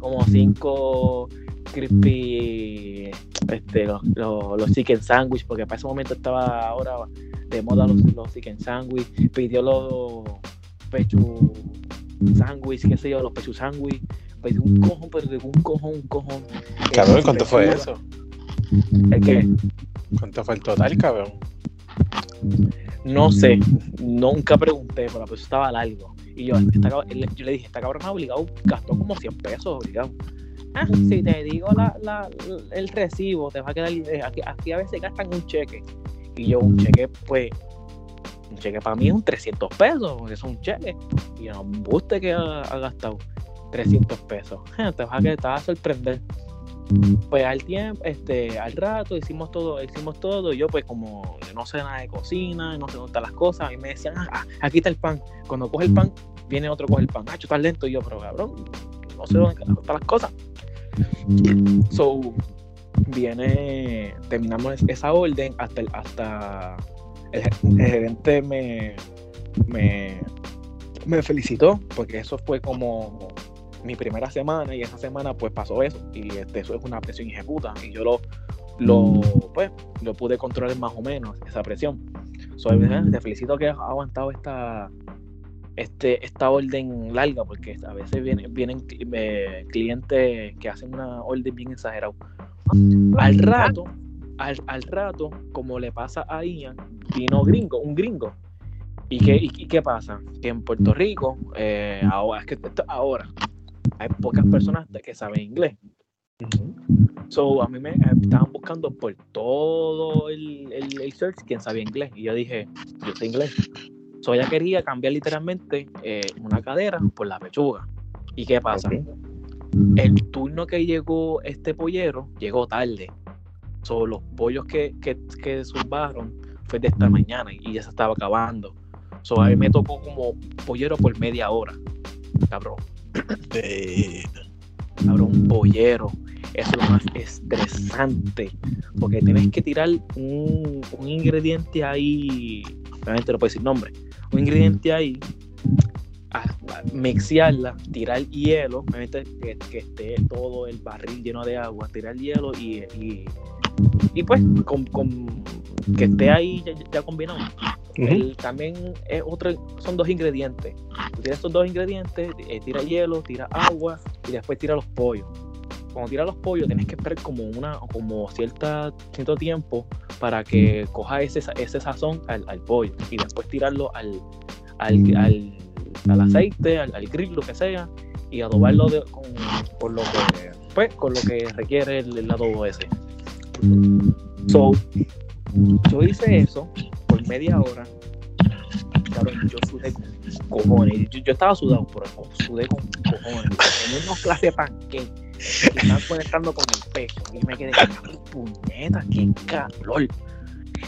Speaker 3: como cinco crispy, este, los, los, los chicken sandwich, porque para ese momento estaba ahora de moda los, los chicken sandwich. Pidió los pechu sandwich, qué sé yo, los pechu sandwich. Pidió un cojón, pero de un cojón, un cojón.
Speaker 1: cabrón,
Speaker 3: Eh,
Speaker 1: ¿cuánto fue eso? ¿Cuánto fue el total, cabrón?
Speaker 3: No sé, nunca pregunté, pero pues estaba largo. Y yo, esta yo le dije, esta cabrona obligado gastó como 100 pesos obligado. Ah, si te digo la, el recibo, te va a quedar. eh, Aquí, aquí a veces gastan un cheque. Y yo, un cheque, pues, un cheque para mí es un 300 pesos, porque es un cheque. Y yo, me guste que ha, ha gastado 300 pesos. Te vas a, te vas a sorprender. Pues al tiempo, este, al rato hicimos todo, hicimos todo, y yo pues como no sé nada de cocina, no sé dónde están las cosas, a mí me decían, ah, ah, aquí está el pan. Cuando coge el pan, viene otro coge el pan. Ah, estás lento, y yo, pero cabrón, no sé dónde están las cosas. So, viene, terminamos es- esa orden hasta el, hasta el, ge- el gerente me, me, me felicitó, porque eso fue como mi primera semana y esa semana pues pasó eso y este, eso es una presión ejecuta y yo lo, lo, pues, lo pude controlar más o menos, esa presión. So, eh, te felicito que has aguantado esta, este, esta orden larga porque a veces vienen, vienen eh, clientes que hacen una orden bien exagerada. Al rato, al, al rato, como le pasa a Ian, vino gringo, un gringo. ¿Y qué, y, y qué pasa? Que en Puerto Rico, eh, ahora, es que esto- ahora, hay pocas personas que saben inglés. So, a mí me eh, estaban buscando por todo el, el, el search quien sabía inglés. Y yo dije, yo sé inglés. So, ella quería cambiar literalmente eh, una cadera por la pechuga. ¿Y qué pasa? El turno que llegó este pollero llegó tarde. So, los pollos que, que, que zumbaron fue de esta mañana y ya se estaba acabando. So, a mí me tocó como pollero por media hora. Cabrón.
Speaker 1: Eh,
Speaker 3: cabrón, un pollero. Eso es lo más estresante. Porque tienes que tirar un, un ingrediente ahí. Obviamente no puedo decir nombre. Un ingrediente ahí. A, a mixearla, tirar hielo. Obviamente que, que esté todo el barril lleno de agua. Tirar hielo y. y, y pues con, con- que esté ahí ya, ya combinado. El- también es otro, son dos ingredientes. Tú tienes estos dos ingredientes, eh, tira hielo, tira agua y después tira los pollos. Cuando tira los pollos tienes que esperar como una, como cierta, cierto tiempo para que coja ese, ese sazón al, al pollo y después tirarlo al, al, al, al aceite, al, al grill, lo que sea, y adobarlo de- con, con lo que pues con lo que requiere el, el adobo ese. So, yo hice eso por media hora. Cabrón, yo sudé con cojones. Yo, yo estaba sudado, pero sudé con cojones. En unos clases de panqueque que estaban conectando con el pecho. Y me quedé, puñeta, qué calor.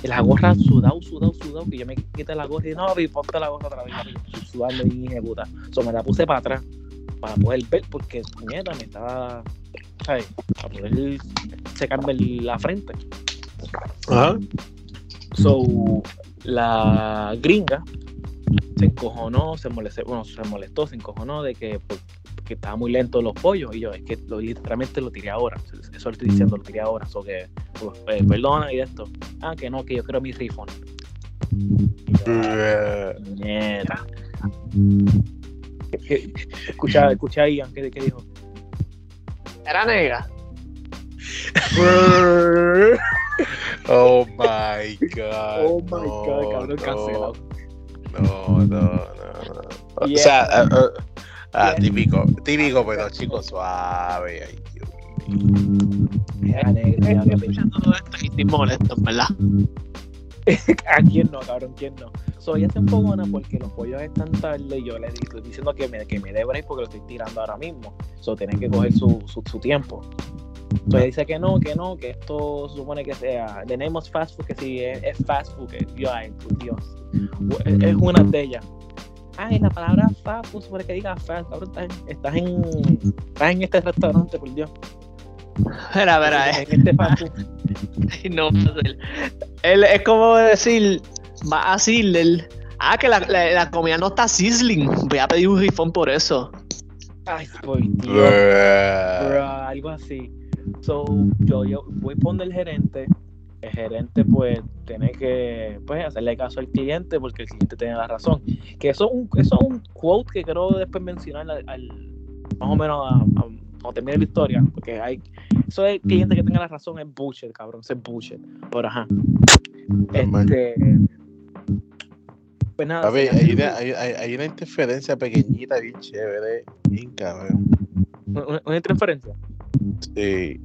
Speaker 3: Y la gorra sudado, sudado, sudado. Que yo me quité la gorra y no, vi, ponte la gorra otra vez. sudando y hija de puta. So, me la puse para atrás para poder ver, porque puñeta me estaba. ¿sabes? Para poder secarme la frente.
Speaker 1: Ajá.
Speaker 3: So, la gringa se encojonó, se molestó, bueno, se molestó, se encojonó de que, por- que estaba muy lento los pollos. Y yo, es que lo- literalmente lo tiré ahora. Eso lo estoy diciendo, lo tiré ahora. So que, pues, eh, perdona y de esto. Ah, que no, que yo quiero mi refund. Y yo, ah,
Speaker 1: Eh,
Speaker 3: Nieta. ¿Qué- qué- Escucha, escucha a Ian, ¿qué, qué dijo?
Speaker 2: Era negra.
Speaker 1: Oh my god.
Speaker 3: Oh my God, cabrón,
Speaker 1: no,
Speaker 3: cancelado.
Speaker 1: No, no, no, no. O sea, eh, ah, típico, típico, pero chicos, suave. Ay,
Speaker 2: estoy molesto, ¿verdad?
Speaker 3: ¿A quién no, cabrón? ¿Quién no? So, ella se enfogona porque los pollos están tarde y yo le estoy diciendo que me, que me dé break porque lo estoy tirando ahora mismo. So, tienen que coger su, su, su tiempo. Ella dice que no, que no, que esto se supone que sea. The name of fast food, que si es, es fast food, que yo, ay, por Dios. Es, es una de ellas. Ay, la palabra food, supone que diga fast. Cabrón, estás en, estás en, estás en este restaurante, por Dios.
Speaker 2: Espera, espera, eh.
Speaker 3: En este food.
Speaker 2: No, él, él es como decir, va así, el, ah, que la, la, la comida no está sizzling. Voy a pedir un rifón por eso.
Speaker 3: Ay, por Dios.
Speaker 1: Bruh.
Speaker 3: Bro, algo así. So, yo, yo voy a poner el gerente. El gerente, pues, tiene que pues, hacerle caso al cliente porque el cliente tiene la razón. Que eso es un, eso es un quote que quiero después mencionar al, al- más o menos a, a- cuando termine la historia. Porque hay. Eso es el cliente que tenga la razón es bullshit, cabrón. Es bullshit. Pero ajá. Este. Pues nada.
Speaker 1: A ver, hay una, hay, una interferencia pequeñita, bien chévere, bien cabrón.
Speaker 3: una, una transferencia.
Speaker 1: Sí.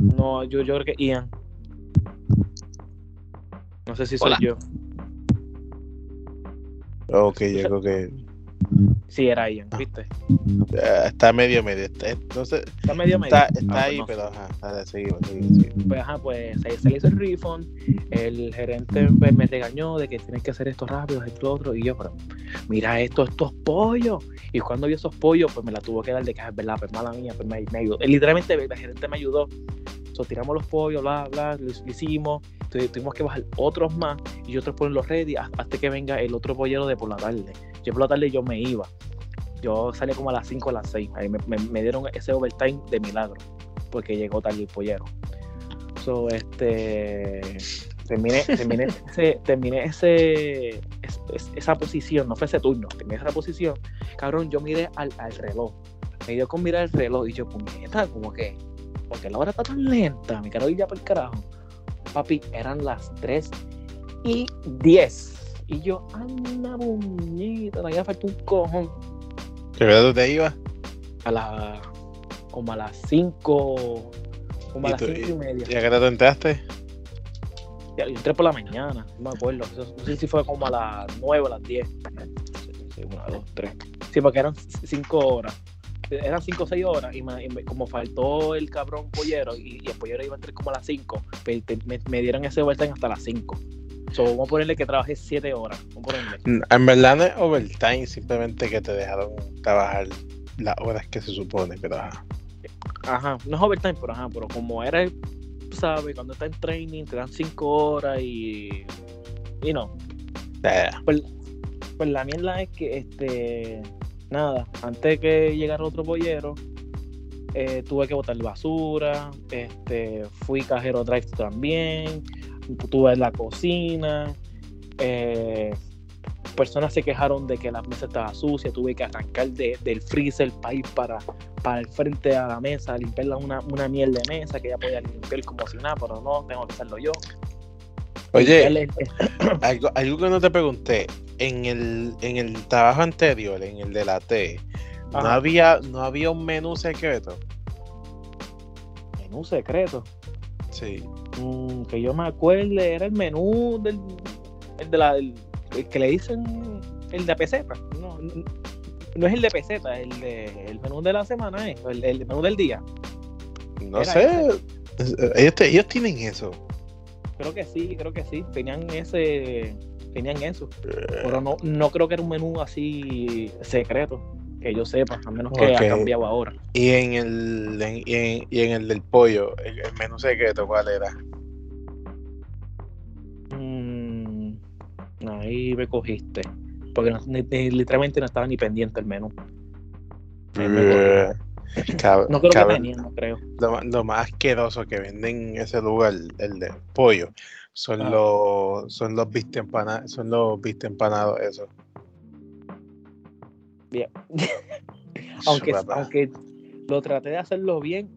Speaker 3: No, yo, yo creo que Ian. No sé si soy
Speaker 2: Hola.
Speaker 3: yo.
Speaker 1: Ok, yo creo que
Speaker 3: Sí, era Ian, ¿viste?
Speaker 1: eh, está medio medio. Está, no sé,
Speaker 3: Está medio medio.
Speaker 1: está,
Speaker 3: Ah,
Speaker 1: está
Speaker 3: pues
Speaker 1: ahí,
Speaker 3: no.
Speaker 1: pero ajá, dale, seguimos, seguimos, seguimos.
Speaker 3: Pues ajá, pues se, se le hizo el refund. El gerente pues, me regañó de que tienes que hacer esto rápido, esto otro. Y yo, pero mira esto, estos pollos. Y cuando vi esos pollos, pues me la tuvo que dar de que es verdad, pues mala mía, pues me, me ayudó. Él, literalmente el gerente me ayudó. So, tiramos los pollos, bla, bla, lo, lo hicimos. Tu- tuvimos que bajar otros más y otros ponerlos ready hasta que venga el otro pollero de por la tarde. Yo por la tarde yo me iba. Yo salí como a las 5 o a las 6. Ahí me, me- me dieron ese overtime de milagro. Porque llegó tarde el pollero. So, este. Terminé, terminé, ese, terminé ese, es- es- esa posición, no fue ese turno, terminé esa posición. Cabrón, yo miré al, al reloj. Me dio con mirar el reloj y yo, puñeta, como que, porque la hora está tan lenta, me quiero ir ya por el carajo. Papi, eran las 3 y 10. Y yo, anda, puñeta, todavía falta un cojón.
Speaker 1: ¿Qué tú te ibas?
Speaker 3: A las, como a las 5, como a
Speaker 1: ¿Y
Speaker 3: las
Speaker 1: tú-
Speaker 3: 5 y media.
Speaker 1: ¿Y a qué hora te entraste?
Speaker 3: Yo entré por la mañana, no me acuerdo. No sé si fue como a las 9 o a las 10. Sí, una, dos, tres. Sí, porque eran 5 horas. Eran 5 o 6 horas y, me- y me- como faltó el cabrón pollero y, y el pollero iba a entrar como a las 5, pues, me, me dieron ese overtime hasta las 5. So, vamos a ponerle que trabajé 7 horas. Vamos a ponerle.
Speaker 1: En verdad no es overtime, simplemente que te dejaron trabajar las horas que se supone, pero ajá.
Speaker 3: Ajá, no es overtime, pero ajá, pero como era, sabes, cuando está en training te dan 5 horas y. Y no.
Speaker 1: Eh,
Speaker 3: Pues, pues la mierda es que, este, nada, antes que llegara otro pollero, eh, tuve que botar basura, este, fui cajero drive también, tuve la cocina, eh, personas se quejaron de que la mesa estaba sucia, tuve que arrancar de- del freezer para ir para, para el frente a la mesa, limpiar la- una, una miel de mesa que ya podía limpiar como si nada, pero no, tengo que hacerlo yo.
Speaker 1: Oye,
Speaker 3: el-
Speaker 1: algo, algo que no te pregunté, en el, en el trabajo anterior, en el de la T, no
Speaker 3: Ajá.
Speaker 1: había, no había un menú secreto.
Speaker 3: Menú secreto.
Speaker 1: Sí.
Speaker 3: Mm, que yo me acuerde, era el menú del el de la el, el que le dicen el de peseta. No, no, no es el de peseta, el de el menú de la semana, ¿eh? el, el menú del día.
Speaker 1: No
Speaker 3: Era
Speaker 1: sé. Ellos, ellos tienen eso.
Speaker 3: Creo que sí, creo que sí. Tenían ese, tenían eso. Pero no, no creo que era un menú así secreto, que yo sepa, a menos que ha cambiado ahora.
Speaker 1: Y en el, en- y en, y en el del pollo, el, el menú secreto, ¿cuál era?
Speaker 3: Mm, ahí me cogiste. Porque no- ni- ni- literalmente no estaba ni pendiente el menú.
Speaker 1: Eh, cab-
Speaker 3: No creo que tenía, no creo.
Speaker 1: lo, más asqueroso que venden en ese lugar, el de pollo, son
Speaker 3: Ah.
Speaker 1: los son los biste empanados, son los biste empanados esos.
Speaker 3: Bien. aunque, aunque lo traté de hacerlo bien,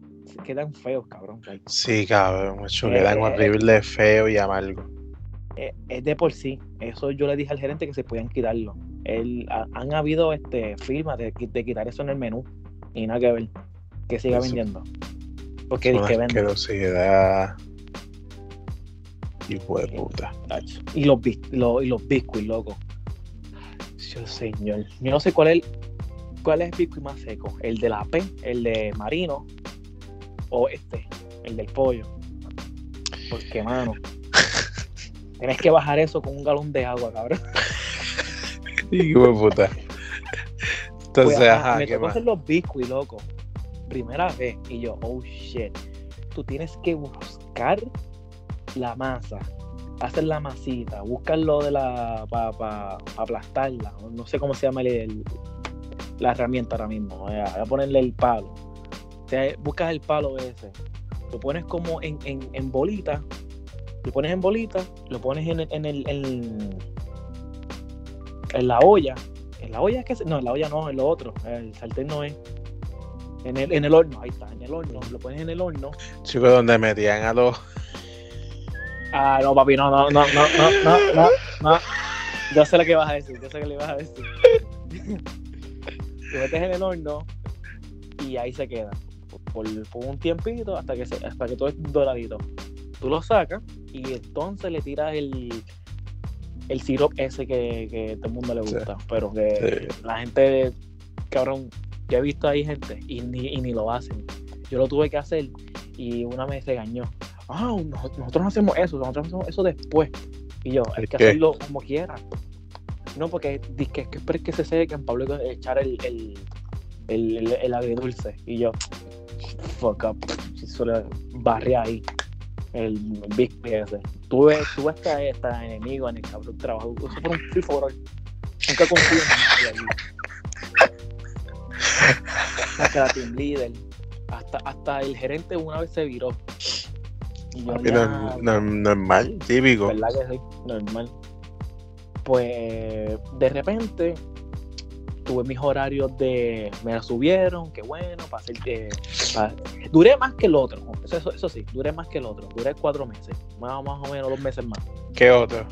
Speaker 3: quedan feos, cabrón.
Speaker 1: Sí, cabrón, macho,
Speaker 3: Eh,
Speaker 1: quedan
Speaker 3: eh,
Speaker 1: horribles, feo y amargo.
Speaker 3: eh, es de por sí. Eso yo le dije al gerente que se podían quitarlo. Ha- han habido este firmas de quitar eso en el menú. Y nada que ver. Que siga
Speaker 1: Eso-
Speaker 3: vendiendo. Porque dice que vende.
Speaker 1: Hijo de puta.
Speaker 3: tacho. Y los, bis- lo- y los biscuits, loco. Dios señor. Yo no sé cuál es el, cuál es el biscuit más seco. El de la P, el de marino. O este, el del pollo. Porque, mano. Tienes que bajar eso con un galón de agua, cabrón.
Speaker 1: Hijo de puta. Entonces,
Speaker 3: Pues, ajá, me
Speaker 1: ¿qué
Speaker 3: tocó hacer los biscuits, loco. Primera vez. Y yo, oh shit. Tú tienes que buscar la masa. Hacer la masita. Buscar lo de la. para aplastarla. No sé cómo se llama el- el- la herramienta ahora mismo. Voy a, ponerle el palo. O sea, buscas el palo ese. Lo pones como en, en, en bolita. Lo pones en bolita. Lo pones en el. En, el, en la olla en la olla que no, en la olla no, en lo otro, el sartén no es. En el, en el horno, ahí está, en el horno, lo pones en el horno.
Speaker 1: Chicos, donde metían a los.
Speaker 3: Ah, no, papi, no, no, no, no, no, no, no. Yo sé lo que vas a decir, yo sé lo que le vas a decir. Lo metes en el horno y ahí se queda. Por, por un tiempito hasta que, se, hasta que todo es doradito. Tú lo sacas y entonces le tiras el, el syrup ese que, que todo el mundo le
Speaker 1: Sí.
Speaker 3: gusta. Pero que la gente, cabrón, yo he visto ahí gente y ni, y ni lo hacen. Yo lo tuve que hacer y una me regañó. Ah, no- nosotros no hacemos eso, nosotros hacemos eso después. Y yo, hay
Speaker 1: ¿El
Speaker 3: que
Speaker 1: qué?
Speaker 3: hacerlo como quiera. No, porque dice que, esperes que se seque Pablo hay que echar el, el, el, el- el agridulce. Y yo, fuck up. Eso le barré ahí. El Big P ese. Tuve, tuve hasta, hasta enemigo en el cabrón trabajo. Eso fue un free for all. Nunca confío en nadie allí. Hasta la team leader. Hasta, hasta el gerente una vez se viró. Y yo
Speaker 1: Papi,
Speaker 3: ya-
Speaker 1: norm- norm- normal, típico.
Speaker 3: ¿Verdad que sí? Normal. Pues de repente tuve mis horarios de. Me la subieron, qué bueno, para hacer. eh, pa- duré más que el otro, eso, eso, eso sí, duré más que el otro. Duré cuatro meses, más, más o menos dos meses más.
Speaker 1: ¿Qué otro?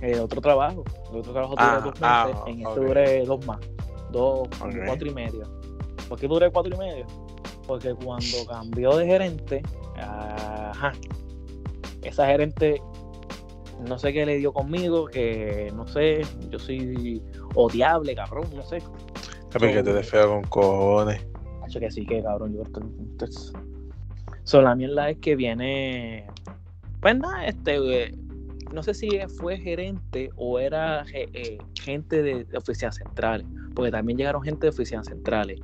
Speaker 3: El otro trabajo, el otro trabajo duré
Speaker 1: Ah,
Speaker 3: dos meses,
Speaker 1: ah,
Speaker 3: en este duré dos más, dos, cuatro y medio. ¿Por qué duré cuatro y medio? Porque cuando cambió de gerente, ajá, esa gerente no sé qué le dio conmigo, que no sé, yo soy odiable, cabrón, no sé.
Speaker 1: Papi, que te des feo con cojones.
Speaker 3: Hacho que sí, que cabrón, yo entonces. So, la mierda es que viene. Pues nada, este, eh, no sé si fue gerente o era ge- eh, gente de, de oficinas centrales, porque también llegaron gente de oficinas centrales.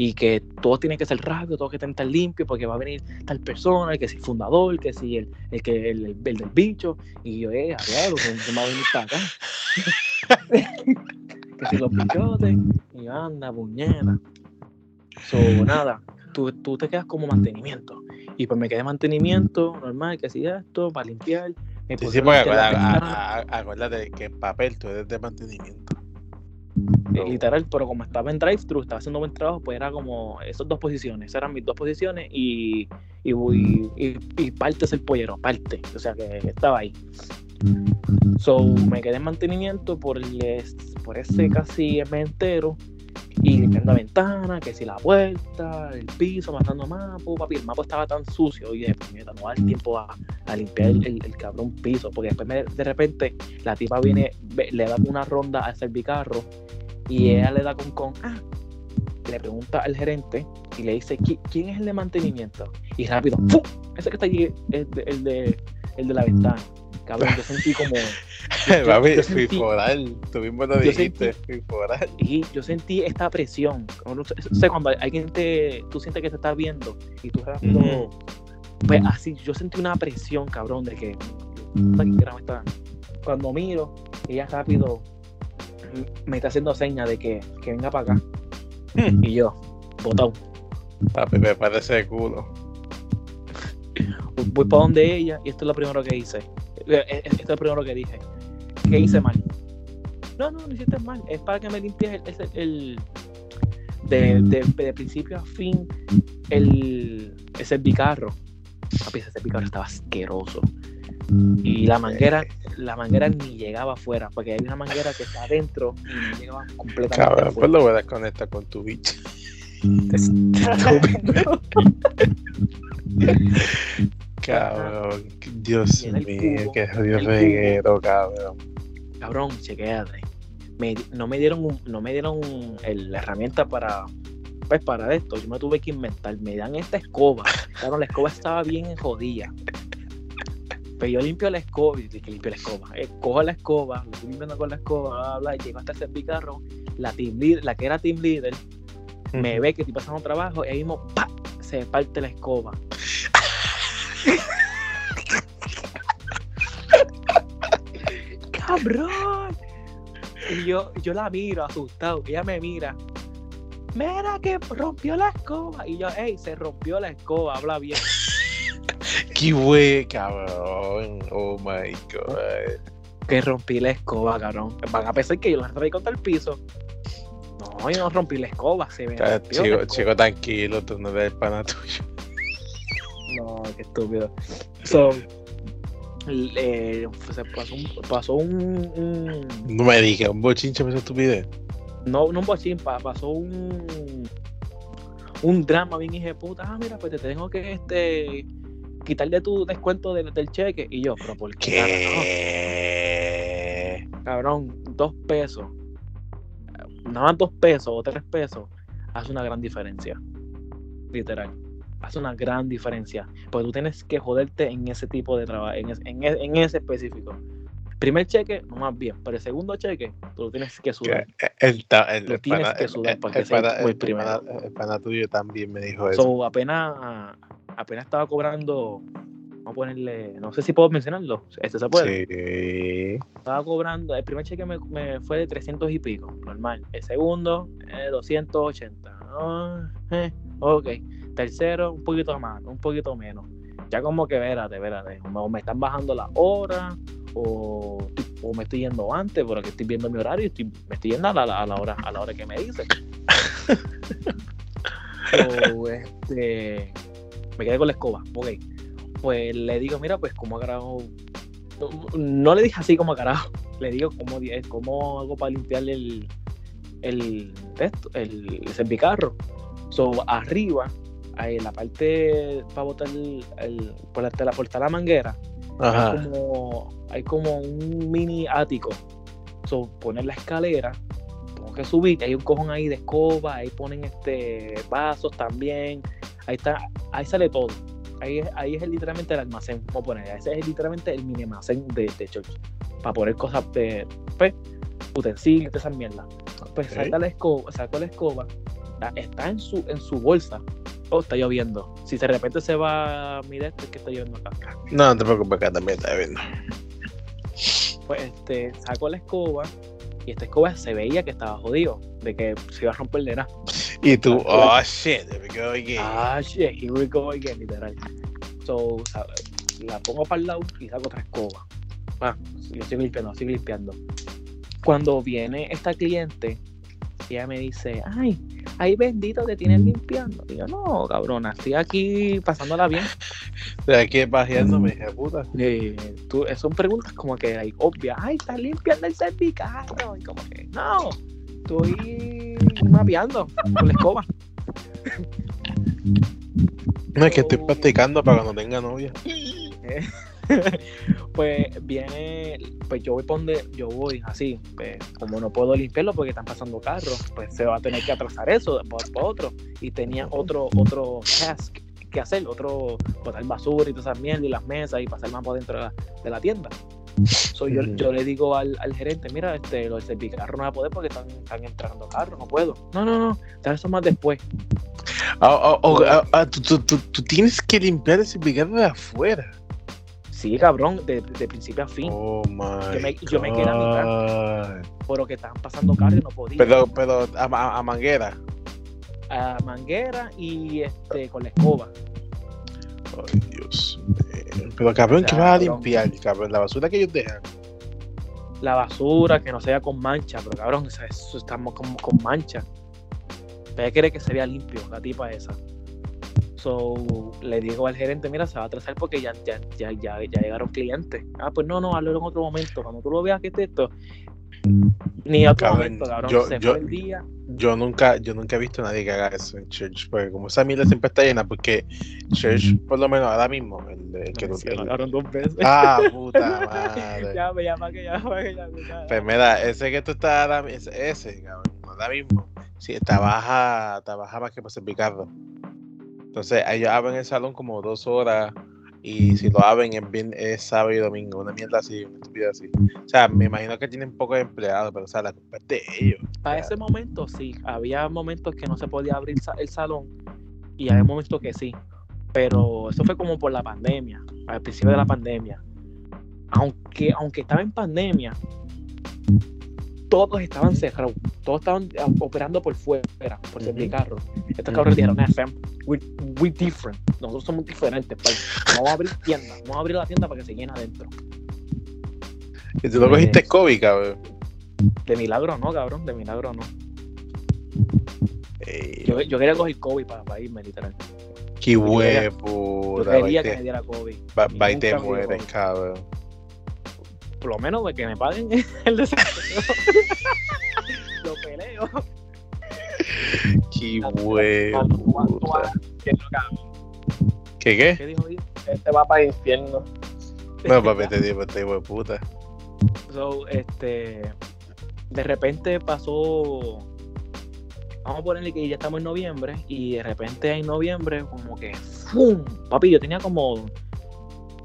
Speaker 3: Y que todo tiene que ser rápido, todo que estar limpio, porque va a venir tal persona, el que si fundador, que si el, el que el, el del bicho. Y yo, eh, diablo, que que me va a venir para acá. que si los bichotes, y anda, puñeta. So, nada, tú, tú te quedas como mantenimiento. Y pues me quedé mantenimiento, normal, que hacía esto, para limpiar.
Speaker 1: Sí, sí, porque acuérdate que en papel tú eres de mantenimiento.
Speaker 3: Literal, pero como estaba en drive-thru, estaba haciendo buen trabajo, pues era como esas dos posiciones, esas eran mis dos posiciones y, y, y, y, y parte es el pollero, parte, o sea que estaba ahí. So, me quedé en mantenimiento por, el, por ese casi mes entero Y limpiando la ventana, que si la puerta, el piso, matando mapo, papi. El mapo estaba tan sucio y después me no va el tiempo a, a limpiar el, el, el, cabrón piso. Porque después me, de repente la tipa viene, le da una ronda al servicarro y ella le da con con, ah, le pregunta al gerente y le dice, ¿quién es el de mantenimiento? Y rápido, ¡pum! ese que está allí es de, el, de, el de la ventana. Cabrón, yo sentí como.
Speaker 1: Papi, yo sentí, fiforal, tú mismo lo dijiste, fiforal.
Speaker 3: Y yo sentí esta presión. Sea, cuando alguien te. Tú sientes que te está viendo y tú rápido. Mm. Pues así, yo sentí una presión, cabrón, de que. Cuando miro, ella rápido me está haciendo señas de que, que venga para acá. Mm. Y yo, botón.
Speaker 1: Papi, me parece de culo.
Speaker 3: Voy para donde ella y esto es lo primero que hice. Eh, eh, esto es lo primero que dije. ¿Qué hice mal? No, no, no hiciste mal. Es para que me limpies el, el, de, de, de, principio a fin el, ese bicarro. Papi, ese bicarro estaba asqueroso. Y la manguera, la manguera ni llegaba afuera, porque hay una manguera que está adentro y no llegaba completamente.
Speaker 1: Cabrón, pues lo voy a desconectar con tu bicho. Cabrón, Dios mío, qué reguero, cabrón.
Speaker 3: Cabrón, chequéate. Me, no me dieron un, no me dieron el, la herramienta para pues para esto. Yo me tuve que inventar. Me dan esta escoba. Claro, la escoba estaba bien jodida. Pero yo limpio la escoba, y que limpio la escoba. Eh, cojo la escoba, lo estoy limpiando con la escoba, bla, bla, y llego hasta el servicarro. La team leader, la que era team leader, me ve que estoy pasando trabajo y ahí mismo ¡pa! se parte la escoba. ¡Cabrón! Y yo, yo la miro asustado, ella me mira. Mira que rompió la escoba. Y yo, hey, se rompió la escoba, habla bien.
Speaker 1: Qué güey, cabrón. Oh my god.
Speaker 3: Que rompí la escoba, cabrón. Van a pensar que yo la traí contra el piso. No, yo no rompí la escoba, se ve.
Speaker 1: Chico, chico, tranquilo, tú no eres pana tuyo.
Speaker 3: No, qué estúpido. So, eh, se pasó un, pasó un, un,
Speaker 1: No me digas, un bochinche me estupidez.
Speaker 3: No, no un bochinche, pasó un un drama bien hijo de puta. Ah, mira, pues te tengo que este quitarle tu descuento del, del cheque. Y yo, pero ¿por qué?
Speaker 1: ¿Qué?
Speaker 3: Cabrón, dos pesos. Nada más dos pesos o tres pesos hace una gran diferencia. Literal hace una gran diferencia. Porque tú tienes que joderte en ese tipo de trabajo, en, en, en, ese específico. Primer cheque, no más bien, pero el segundo cheque, tú lo tienes que sudar.
Speaker 1: El, el,
Speaker 3: lo tienes
Speaker 1: pana,
Speaker 3: que sudar
Speaker 1: el, pana,
Speaker 3: muy
Speaker 1: el,
Speaker 3: primero.
Speaker 1: pana, el pana tuyo también me dijo eso.
Speaker 3: So, apenas, apenas estaba cobrando, vamos a ponerle, no sé si puedo mencionarlo, este se puede.
Speaker 1: Sí.
Speaker 3: Estaba cobrando, el primer cheque me, me fue de 300 y pico, normal. El segundo, eh, 280. Oh, eh, ok tercero un poquito más, un poquito menos. Ya como que, espérate, espérate, o me están bajando la hora, o, o, me estoy yendo antes, porque estoy viendo mi horario y estoy, me estoy yendo a la, a la, hora, a la hora que me dice. o este, me quedé con la escoba, ok. Pues le digo, mira, pues como carajo, no, le dije así como carajo, le digo cómo, cómo hago para limpiarle el, el, esto, el, el servicarro. So, arriba ahí la parte para botar el, el por, la, por la manguera,
Speaker 1: Ajá.
Speaker 3: Hay, como, hay como un mini ático. So, poner la escalera, tengo que subir, hay un cojón ahí de escoba, ahí ponen este vasos también, ahí está, ahí sale todo. Ahí es, ahí es literalmente el almacén, como poner, ese es literalmente el mini almacén de, de church, para poner cosas de pues, utensilios, de esas mierdas. Pues
Speaker 1: Ok.
Speaker 3: saca la escoba, saco la escoba, está en su, en su bolsa, oh, está lloviendo. Si de repente se va, mira esto es que está lloviendo acá.
Speaker 1: No, no te preocupes, acá también está viendo.
Speaker 3: Pues este, saco la escoba y esta escoba se veía que estaba jodido, de que se iba a romper de nada.
Speaker 1: Y tú, oh shit, there we go again.
Speaker 3: Ah, shit, here we go again, literal. So, la pongo para el lado y saco otra escoba. Ah, yo sigo limpiando, sigo limpiando. Cuando viene esta cliente, ella me dice, ay, ay bendito te tienes limpiando. Y yo, no, cabrona, estoy aquí pasándola bien.
Speaker 1: De aquí pajeándome, hija de puta.
Speaker 3: Eh, tú, son preguntas como que like, obvias. Ay, estás limpiando el cervicarro. Y como que, no, estoy mapeando con la escoba.
Speaker 1: No es que estoy practicando para cuando tenga novia.
Speaker 3: pues viene, pues yo voy por donde yo voy así, pues como no puedo limpiarlo porque están pasando carros, pues se va a tener que atrasar eso por, por otro. Y tenía otro, otro task que hacer, otro botar basura y todas esas mierdas y las mesas y pasar más por dentro de la, de la tienda. So, yo, yo le digo al, al gerente, mira, este, lo del servicarro no va a poder porque están, están entrando carros, no puedo. No, no, no, trae eso más después.
Speaker 1: Ah, ah, oh, ah, tú, tú- tú- tú tienes que limpiar ese picado de afuera.
Speaker 3: Sí, cabrón, de, de principio a fin.
Speaker 1: Oh my
Speaker 3: Yo me- yo me quedé a
Speaker 1: God.
Speaker 3: Pero que estaban pasando carros y no podía.
Speaker 1: Pero, pero a, a- a manguera.
Speaker 3: A manguera y este con la escoba.
Speaker 1: Ay, Dios mío. Pero cabrón, ¿qué vas a limpiar, cabrón? La basura que ellos dejan.
Speaker 3: La basura, que no sea con mancha, pero cabrón, eso, eso estamos como con mancha. Ella quiere que se vea limpio, la tipa esa. So, le digo al gerente, mira, se va a atrasar porque ya, ya, ya, ya, ya llegaron clientes. Ah, pues no, no, hazlo en otro momento. Cuando tú lo veas que es esto, ni otro
Speaker 1: Cabrón,
Speaker 3: momento, cabrón.
Speaker 1: yo-
Speaker 3: se
Speaker 1: yo-
Speaker 3: fue el día.
Speaker 1: Yo nunca, yo nunca he visto a nadie que haga eso en Church, porque como esa mierda siempre está llena, porque Church, por lo menos ahora mismo, el, el que
Speaker 3: Sí,
Speaker 1: el-
Speaker 3: hablaron dos veces.
Speaker 1: Ah, puta madre.
Speaker 3: ya, me llama que ya, que ya.
Speaker 1: Pues mira, ese que tú estás ahora ese, ese, cabrón, ahora mismo, sí, trabaja, trabaja más que por ser picardo. Entonces, ellos abren el salón como dos horas y si lo abren es, bien, es sábado y domingo, una mierda así, una estupidez así. O sea, me imagino que tienen pocos empleados, pero o sea, la culpa es de ellos.
Speaker 3: Para ese momento sí, había momentos que no se podía abrir el salón y había momentos que sí, pero eso fue como por la pandemia, al principio de la pandemia. Aunque, aunque estaba en pandemia, todos estaban cerrados, todos estaban ah, operando por fuera, por ser carro. Estos cabros dijeron, "Eh, fam, we, we different, nosotros somos diferentes, pal. vamos a abrir tienda, vamos a abrir la tienda para que se llene adentro.
Speaker 1: Y tú lo cogiste COVID, cabrón.
Speaker 3: De milagro no, cabrón, de milagro no.
Speaker 1: Ey,
Speaker 3: Yo, yo quería coger COVID para, para irme, literal.
Speaker 1: qué
Speaker 3: Yo
Speaker 1: huevo.
Speaker 3: quería que me diera COVID.
Speaker 1: Va,
Speaker 3: y
Speaker 1: te mueres, cabrón.
Speaker 3: Por lo menos de que me paguen el desempleo. Lo peleo.
Speaker 1: Qué
Speaker 3: cabrón.
Speaker 1: ¿Qué qué?
Speaker 3: ¿Qué dijo Dios?
Speaker 2: Este va para el infierno.
Speaker 1: No, papi, te digo, te digo, puta.
Speaker 3: So, este, de repente pasó, vamos a ponerle que ya estamos en noviembre y de repente en noviembre como que, ¡fum! Papi, yo tenía como,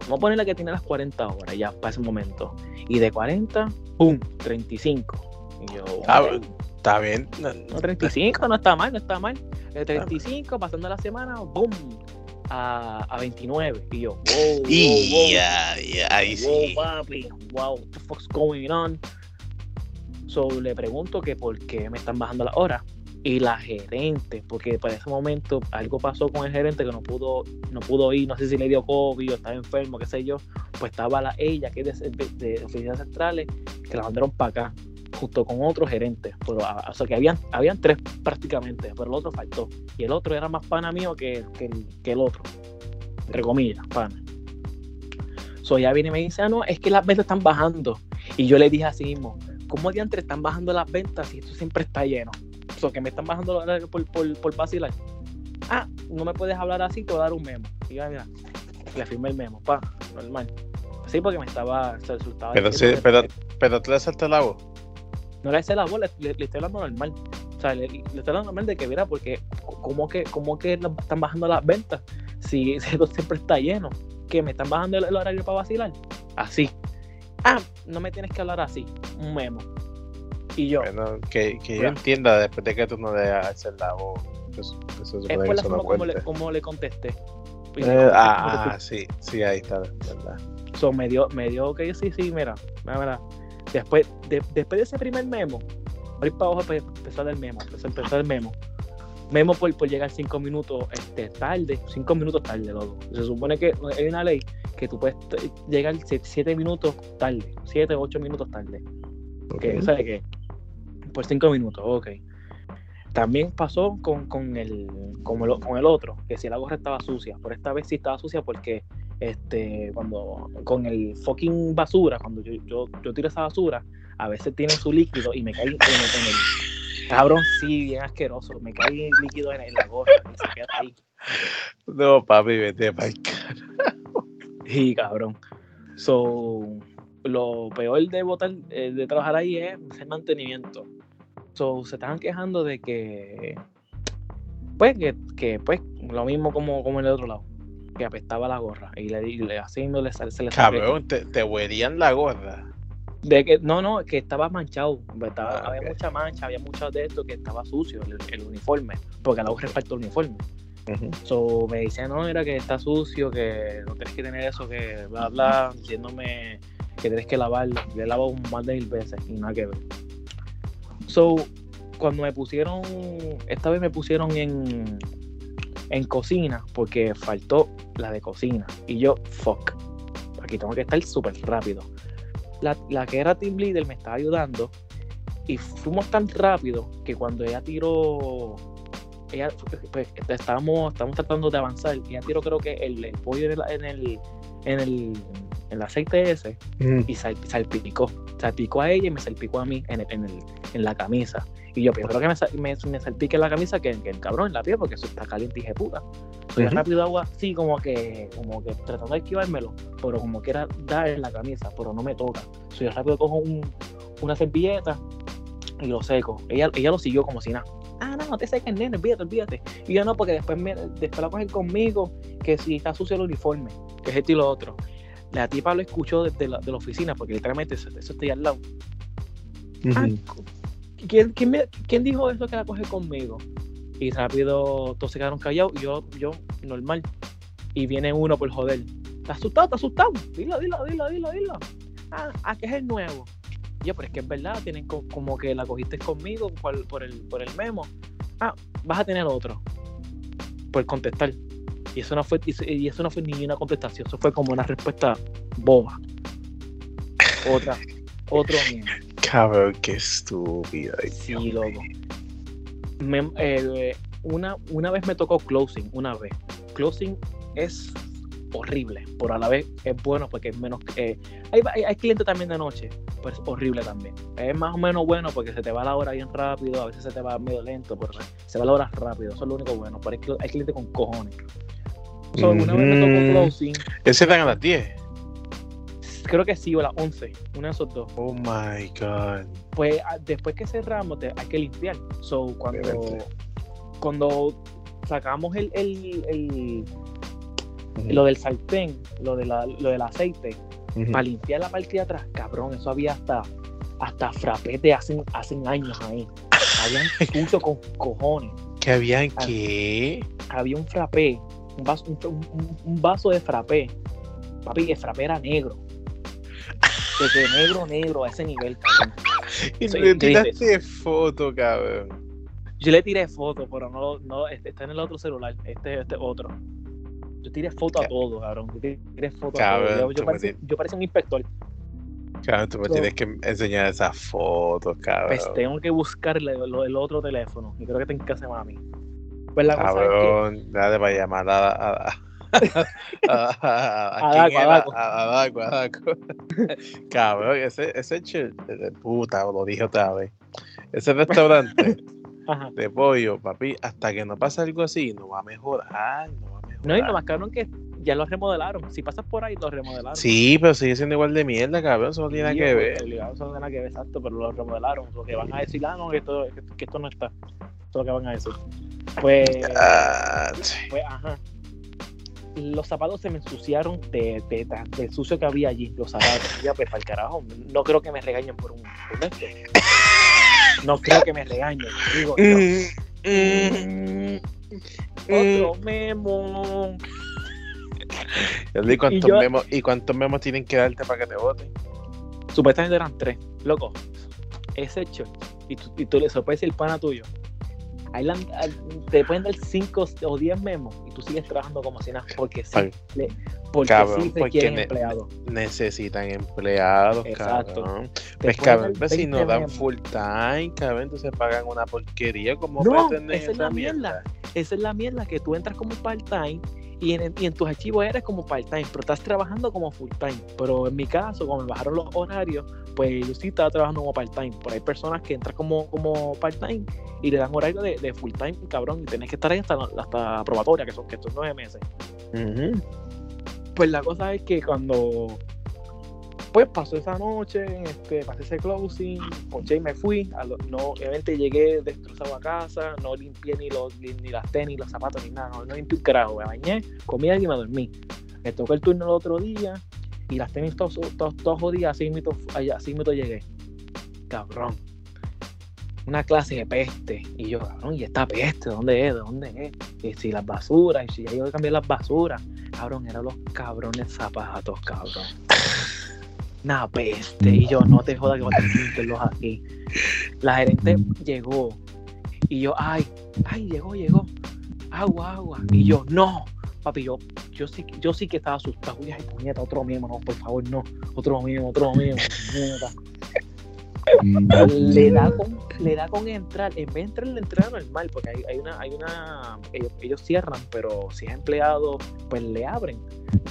Speaker 3: vamos a ponerle que tenía las 40 horas ya para ese momento. Y de 40, ¡pum! 35. Y yo,
Speaker 1: Ah. Está bien. No,
Speaker 3: No, 35 no está mal, no está mal. De 35, pasando la semana, ¡boom! A, a 29. Y yo, wow, wow.
Speaker 1: Y ahí sí.
Speaker 3: Wow, papi, wow, what the fuck's going on? So le pregunto que por qué me están bajando las horas. Y la gerente, porque para ese momento algo pasó con el gerente que no pudo, no pudo ir, no sé si le dio COVID o estaba enfermo, qué sé yo. Pues estaba la, ella, que es de, de, oficinas centrales, que la mandaron para acá, junto con otros gerentes. Pero, a- o sea que habían, habían tres prácticamente, pero el otro faltó. Y el otro era más pana mío que, que el otro. Entre comillas, pana. So ella viene y me dice, ah, no, es que las ventas están bajando. Y yo le dije así mismo, ¿cómo diantre están bajando las ventas si esto siempre está lleno? Que me están bajando por, por, por vacilar. Ah, no me puedes hablar así, te voy a dar un memo. Y yo, mira, le firmé el memo, pa, normal. Sí, porque me estaba, se
Speaker 1: Pero, sí, pero, pero tú le saltas la voz.
Speaker 3: no le hice la voz, le, estoy hablando normal. O sea, le, le estoy hablando normal de que, mira, porque ¿cómo que, cómo que están bajando las ventas? Si, si esto siempre está lleno. que me están bajando el, el horario para vacilar? Así. Ah, no me tienes que hablar así. Un memo. Y yo,
Speaker 1: Bueno, que, que yo entienda después de que tú no le hacer la voz. Eso, eso
Speaker 3: es por la forma como le, como le contesté.
Speaker 1: Eh,
Speaker 3: dijo,
Speaker 1: ah, ah, sí, sí, ahí está, verdad.
Speaker 3: So, me dio, me dio que sí, sí, mira, mira, mira. Después, de, después de ese primer memo, voy para abajo para empezar el memo, empezar el memo. Memo por, por llegar cinco minutos este, tarde, cinco minutos tarde, loco. Se supone que hay una ley que tú puedes llegar sie- siete minutos tarde, siete, ocho minutos tarde. Que,
Speaker 1: Ok.
Speaker 3: ¿Sabes qué? Por cinco minutos, ok. También pasó con, con, el, con, el, con el otro, que si la gorra estaba sucia. Por esta vez sí estaba sucia porque este, cuando con el fucking basura, cuando yo, yo, yo tiro esa basura, a veces tiene su líquido y me cae en el, en el, Cabrón, sí, bien asqueroso. Me cae líquido en, en la gorra y se queda ahí.
Speaker 1: No, papi, vete para el carajo.
Speaker 3: Sí, cabrón. So, lo peor de botar, eh, de trabajar ahí es hacer mantenimiento. So, se estaban quejando de que, pues, que, que, pues, lo mismo como, como en el otro lado, que apestaba la gorra y le, y le haciendo le, sal- se le
Speaker 1: Cabrón, te, te huelían la gorra.
Speaker 3: de que no, no, que estaba manchado, estaba-
Speaker 1: Ah,
Speaker 3: había mucha mancha, había mucho de esto que estaba sucio el, el uniforme, porque a la gorra el uniforme. So, me decía, no, era que está sucio, que no tienes que tener eso, que bla, bla, diciéndome que tienes que lavarlo. Le he lavado más de mil veces y nada que ver. So, cuando me pusieron, esta vez me pusieron en, en cocina, porque faltó la de cocina. Y yo, fuck, aquí tengo que estar súper rápido. La, la que era team leader me estaba ayudando y fuimos tan rápido que cuando ella tiró ella, pues, estábamos, estábamos tratando de avanzar y ella tiró creo que el, el pollo en el, en el, en el, en el aceite ese
Speaker 1: Ujú.
Speaker 3: y sal- salpicó. Salpicó a ella y me salpicó a mí en, el- en, el, en la camisa. Y yo prefiero que me, me, me salpique la camisa que, que el cabrón en la piel porque eso está caliente y dije puta. Soy
Speaker 1: Ujú.
Speaker 3: rápido agua, sí, como que, como que tratando de esquivármelo, pero como quiera dar en la camisa, pero no me toca. Soy rápido cojo un, una servilleta y lo seco. Ella, ella lo siguió como si nada. Ah, no, no te seques, nene, olvídate, olvídate. Y yo no, porque después, me, después la cogen conmigo, que si está sucio el uniforme, que es esto y lo otro. La tipa lo escuchó desde la, de la oficina, porque literalmente eso, eso está ahí al lado. Ah. ¿quién, quién, me- quién dijo eso que la coge conmigo? Y rápido todos se quedaron callados y yo, yo normal. Y viene uno por joder. ¿Estás asustado? ¿Estás asustado? Dilo, dilo, dilo, dilo, dilo. Ah, ah, que es el nuevo. Y Yo, pero es que es verdad, tienen co- como que la cogiste conmigo por, por el, por el memo. Ah, vas a tener otro. Por contestar. Y eso no fue, y eso- no fue ni una contestación, eso fue como una respuesta boba. Otra, otro memo.
Speaker 1: Cabrón, qué estúpido.
Speaker 3: Sí, loco. Me- eh, una, una vez me tocó closing, una vez. Closing es horrible, pero a la vez es bueno porque es menos... eh, hay, hay, hay clientes también de noche, pero es horrible también. Es más o menos bueno porque se te va la hora bien rápido, a veces se te va medio lento, pero se va la hora rápido, eso es lo único bueno. Pero hay, hay clientes con cojones. So, Una vez me tocó closing,
Speaker 1: Ese dan a las 10.
Speaker 3: creo que sí, o a las 11, uno de esos dos.
Speaker 1: Oh my god.
Speaker 3: pues a- después que cerramos te- hay que limpiar. So, cuando,
Speaker 1: Obviamente.
Speaker 3: cuando sacamos el, el, el- lo del sartén, lo, de la- lo del aceite, para limpiar la parte de atrás, cabrón, eso había hasta, hasta frappé de hace, hace años ahí. Habían sucio con cojones.
Speaker 1: ¿Que habían
Speaker 3: Ah.
Speaker 1: qué?
Speaker 3: Había un frappé, un vaso, un, un- un vaso de frappé. Papi, el frappé era negro. De que negro, negro, a ese nivel, cabrón.
Speaker 1: Y le tiraste foto, cabrón.
Speaker 3: Yo le tiré foto, pero no, no este está en el otro celular, este este otro. Yo tiré foto a todo, cabrón. Yo tiré foto
Speaker 1: Cabrón,
Speaker 3: a todo. Yo,
Speaker 1: tú
Speaker 3: yo,
Speaker 1: me
Speaker 3: parecía,
Speaker 1: tienes-
Speaker 3: yo parecía un inspector.
Speaker 1: Cabrón, tú me
Speaker 3: So-
Speaker 1: tienes que enseñar esas fotos, cabrón.
Speaker 3: Pues tengo que buscarle lo, el otro teléfono. Y creo que en casa de mami. Pues la cosa es que.
Speaker 1: Cabrón, dale para llamar a, a, a, a, a, quién
Speaker 3: Daco, a
Speaker 1: era?
Speaker 3: Daco.
Speaker 1: A- a Daco, a Daco. Cabrón, ese, ese de puta, lo dije otra vez. Ese restaurante
Speaker 3: Ajá.
Speaker 1: de pollo, papi, hasta que no pase algo así, no va a mejorar, no va a mejorar.
Speaker 3: No, y lo más cabrón que ya lo remodelaron. Si pasas por ahí, lo remodelaron.
Speaker 1: Sí, pero sigue siendo igual de mierda, cabrón, eso no tiene nada que ver.
Speaker 3: Eso no tiene nada que ver, exacto, pero lo remodelaron. Lo que van a decir, ah, no, que esto, que, que esto no está. Eso es lo que van a decir. Pues. Ajá. Los zapatos se me ensuciaron de, de, de- del sucio que había allí. Los zapatos. Ya, pues, para el carajo. No creo que me regañen por un por esto. No creo que me regañen. Digo, yo,
Speaker 1: Mm, mm,
Speaker 3: otro memo.
Speaker 1: ¿Y cuántos,
Speaker 3: yo-
Speaker 1: memos, ¿Y cuántos memos tienen que darte para que te voten?
Speaker 3: Supuestamente eran tres. Loco, ese shot. Y tú, y tú le sorprendes el pana tuyo. Ahí la- al- te pueden dar cinco o diez memos. Y tú sigues trabajando como si nada, porque sí,
Speaker 1: Ay,
Speaker 3: le- porque
Speaker 1: cabrón,
Speaker 3: sí
Speaker 1: porque
Speaker 3: requieren
Speaker 1: ne-
Speaker 3: empleados.
Speaker 1: Necesitan empleados,
Speaker 3: Exacto.
Speaker 1: cabrón. Pues cabrón, pues, si
Speaker 3: 20
Speaker 1: no dan
Speaker 3: memos.
Speaker 1: full time, cabrón, entonces pagan una porquería. ¿Cómo
Speaker 3: No, esa es la mierda. Esa es la mierda que tú entras como part-time y en, y en tus archivos eres como part-time, pero estás trabajando como full-time. Pero en mi caso, como me bajaron los horarios, pues yo sí estaba trabajando como part-time. Pero hay personas que entran como, como part-time y le dan horario de, de full-time, cabrón, y tenés que estar ahí hasta, la- hasta probatoria, que son, que son nueve meses. Pues la cosa es que cuando pues pasó esa noche, este, pasé ese closing, ponché y me fui. No, obviamente llegué destrozado a casa, no limpié ni, los, ni, ni las tenis, los zapatos, ni nada, no, no limpié un carajo. Me bañé, comí y me dormí. Me tocó el turno el otro día y las tenis todas jodidas, así mismo, así mismo llegué. Cabrón. Una clase de peste. Y yo, cabrón, ¿y esta peste? ¿Dónde es? ¿De dónde es? Y si las basuras, y si ya yo cambié las basuras. Cabrón, eran los cabrones zapatos, cabrón. Una peste. Y yo, no te jodas que voy a tener que limpiarlos aquí. La gerente llegó. Y yo, ay, ay, llegó, llegó. Agua, agua. Y yo, no. Papi, yo, yo, sí, yo sí que estaba asustado. Y, ay, puñeta, otro mismo, no, por favor, no. Otro mismo, otro mismo. puñeta. le da con le da con entrar en vez de entrar en la entrada normal porque hay, hay una hay una ellos, ellos cierran pero si es empleado pues le abren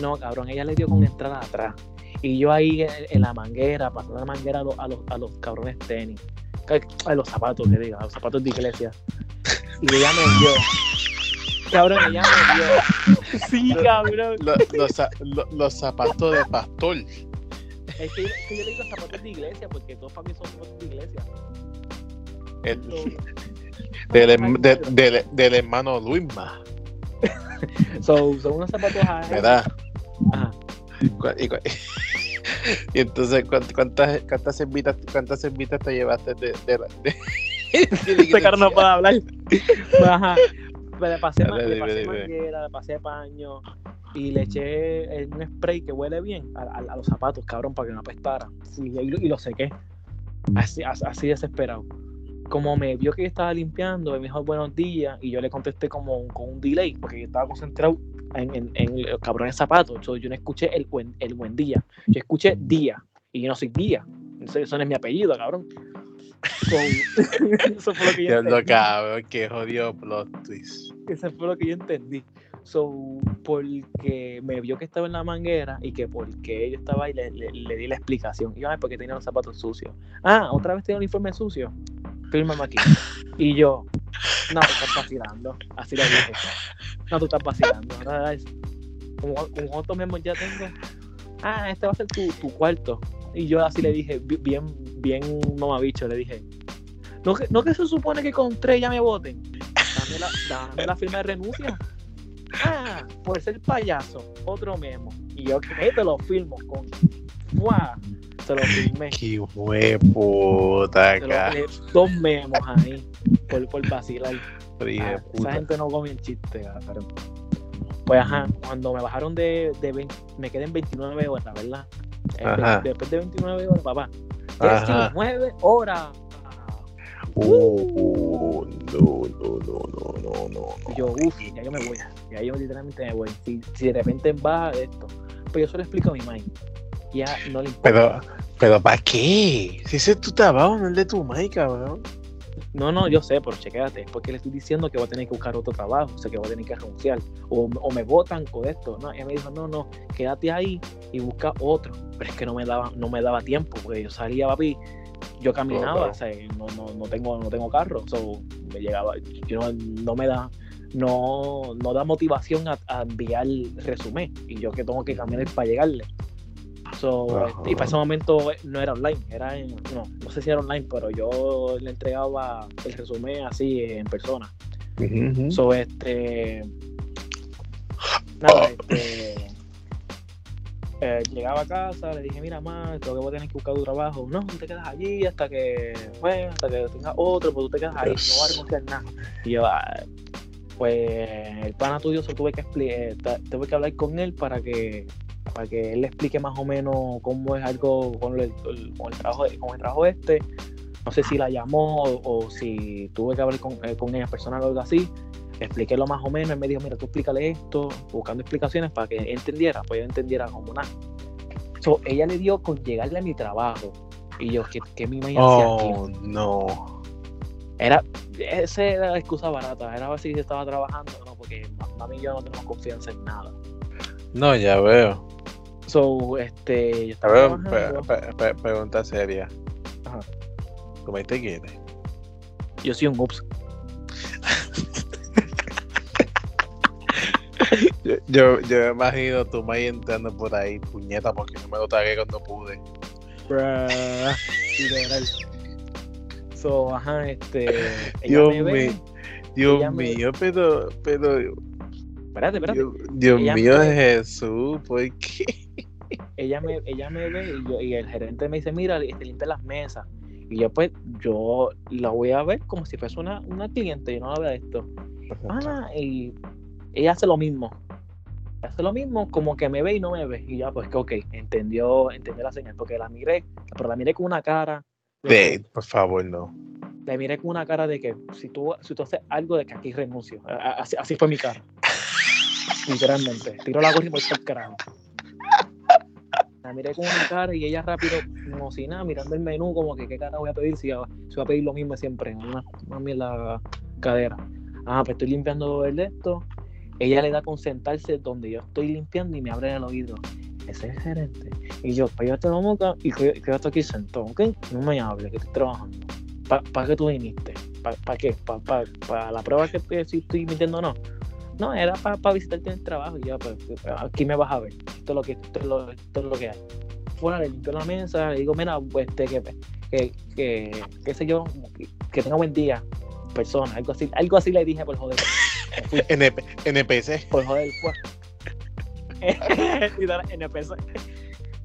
Speaker 3: no cabrón ella le dio con entrada atrás y yo ahí en, en la manguera pasando la manguera a los, a los, a los cabrones tenis. A los zapatos que diga a los zapatos de iglesia. Y ella me dio cabrón ella me dio sí cabrón.
Speaker 1: Lo- los, los zapatos de pastor.
Speaker 3: es que, es que yo le digo zapatos de iglesia porque todos para mí son zapatos de iglesia.
Speaker 1: El- del, herm- de- del- del hermano Luisma,
Speaker 3: So, son unos zapatos
Speaker 1: ¿verdad?
Speaker 3: Ajá.
Speaker 1: Y, y entonces, ¿cuántas, cuántas, cervitas, cuántas cervitas te llevaste de, de, de- de
Speaker 3: Este carro no puede hablar. Pues, Ajá. Pues le pasé,
Speaker 1: Dale,
Speaker 3: le manguera, le pasé paño y le eché un spray que huele bien a, a- a los zapatos, cabrón, para que no apestara. Sí, y, lo- y lo sequé. Así, as- así desesperado. Como me vio que yo estaba limpiando, me dijo buenos días y yo le contesté como con un delay porque yo estaba concentrado en, en, en los cabrones zapatos. So, yo no escuché el buen, el buen día. Yo escuché día y yo no soy día. Eso, eso no es mi apellido, cabrón. So, eso fue lo que yo entendí.
Speaker 1: cabrón, qué jodido plot twist.
Speaker 3: Eso fue lo que yo entendí. So, porque me vio que estaba en la manguera y que porque yo estaba ahí le, le- le di la explicación. Y yo, ay, porque tenía los zapatos sucios. Ah, otra vez tenía el uniforme sucio. Fírmame aquí. Y yo, no, estás vacilando. Así le dije. No, tú estás vacilando. Ahora es- Como, como cuántos ya tengo. Ah, este va a ser tu, tu cuarto. Y yo así le dije, bi- bien, bien mamabicho, le dije. No que, no que se supone que con tres ya me voten. Dame la, dame la firma de renuncia. Ah, por ser payaso, otro memo. Y yo que te lo firmo con. ¡Fua! Se lo firmé.
Speaker 1: Qué
Speaker 3: lo- eh, dos memos ahí por, por vacilar. Ah, esa gente no come en chiste, cabrón. Pues ajá, cuando me bajaron de, de 20 me quedé en 29 horas, ¿verdad? Eh,
Speaker 1: Ajá.
Speaker 3: Después de 29 horas, papá.
Speaker 1: Ajá.
Speaker 3: 19 horas.
Speaker 1: Uh, no, no, no, no, no, no,
Speaker 3: yo, uff, ya yo me voy. Ya yo literalmente me voy. Si, si de repente baja esto. Pues yo solo explico a mi mind. Ya no le importa.
Speaker 1: Pero, pero ¿para qué? Si ese es tu trabajo, no el de tu mai, cabrón.
Speaker 3: No, no, yo sé, pero chequéate. Porque le estoy diciendo que voy a tener que buscar otro trabajo. O sea, que voy a tener que renunciar. O, o me votan con esto. No, ella me dijo, no, no, quédate ahí y busca otro. Pero es que no me daba, no me daba tiempo. Porque yo salía, papi. Yo caminaba, o sea, no, no, no tengo, no tengo carro. So, me llegaba, yo no, no me da, no, no da motivación a, a enviar resumen. Y yo que tengo que caminar para llegarle. So, este, y para ese momento eh, no era online, era en, no, no sé si era online, pero yo le entregaba el resumen así en persona.
Speaker 1: Ujú.
Speaker 3: So, este. Nada, este. eh, llegaba a casa, le dije, mira, más, creo que voy a tener que buscar tu trabajo. No, tú te quedas allí hasta que, bueno, hasta que tengas otro, pues tú te quedas ahí, no voy a renunciar nada. Y yo, "Ah". pues, el pana tuyo, se tuve que eh, tuve que hablar con él para que para que él le explique más o menos cómo es algo con el, con el trabajo con el trabajo este no sé si la llamó o, o si tuve que hablar con, eh, con ella personal o algo así expliqué lo más o menos, él me dijo, mira, tú explícale esto, buscando explicaciones para que él entendiera, pues yo entendiera como nada. So, ella le dio con llegarle a mi trabajo. Y yo, ¿qué, qué mi hacía
Speaker 1: Oh, no.
Speaker 3: Era, esa era la excusa barata, era ver si estaba trabajando no, porque ma- mami y yo no tenemos confianza en nada.
Speaker 1: No, ya veo.
Speaker 3: So, este, yo
Speaker 1: A
Speaker 3: estaba
Speaker 1: ver,
Speaker 3: trabajando,
Speaker 1: pregunta seria.
Speaker 3: Ajá.
Speaker 1: ¿Cómo te quieres?
Speaker 3: yo soy un ups.
Speaker 1: Yo, yo, yo me imagino tu maíz entrando por ahí, puñeta, porque no me lo tragué cuando pude.
Speaker 3: Bruh. So, ajá, este.
Speaker 1: Dios mío, Dios mío, pero, pero,
Speaker 3: Espérate, espérate.
Speaker 1: Dios, mío
Speaker 3: me-
Speaker 1: Jesús, ¿por qué?
Speaker 3: ella me, ella me ve y, yo, y el gerente me dice, mira, este, limpia las mesas. Y yo pues, yo la voy a ver como si fuese una, una cliente, yo no la veo esto. Ah, y ella hace lo mismo. Hace lo mismo, como que me ve y no me ve. Y ya, pues que ok, entendió, entendió la señal, porque la miré, pero la miré con una cara. de
Speaker 1: por favor, no.
Speaker 3: la miré con una cara de que si tú, si tú haces algo de que aquí renuncio. Así fue mi cara. Literalmente. Tiro la gorra y por carajo. La miré con una cara y ella rápido, como si nada, mirando el menú, como que qué cara voy a pedir si, si voy a pedir lo mismo siempre, una, una mierda cadera. Ah, pues estoy limpiando el de esto. Ella le da con sentarse donde yo estoy limpiando y me abre el oído. Ese es el gerente. Y yo, cállate la boca y que, yo estoy aquí sentado, ¿ok? No me hables, que estoy trabajando. ¿Para qué tú viniste? ¿Para qué? ¿Para la prueba que que si estoy mintiendo o no? No, era para visitarte en el trabajo y ya, pues, aquí me vas a ver. Esto es lo que, esto es lo, esto es lo que hay. Fuera, le limpio la mesa, le digo, mira, pues, este, que, que, que, qué sé yo, que, que tenga buen día, persona, algo así, algo así le dije por joder.
Speaker 1: NP, NPC.
Speaker 3: por joder, pues. NPC.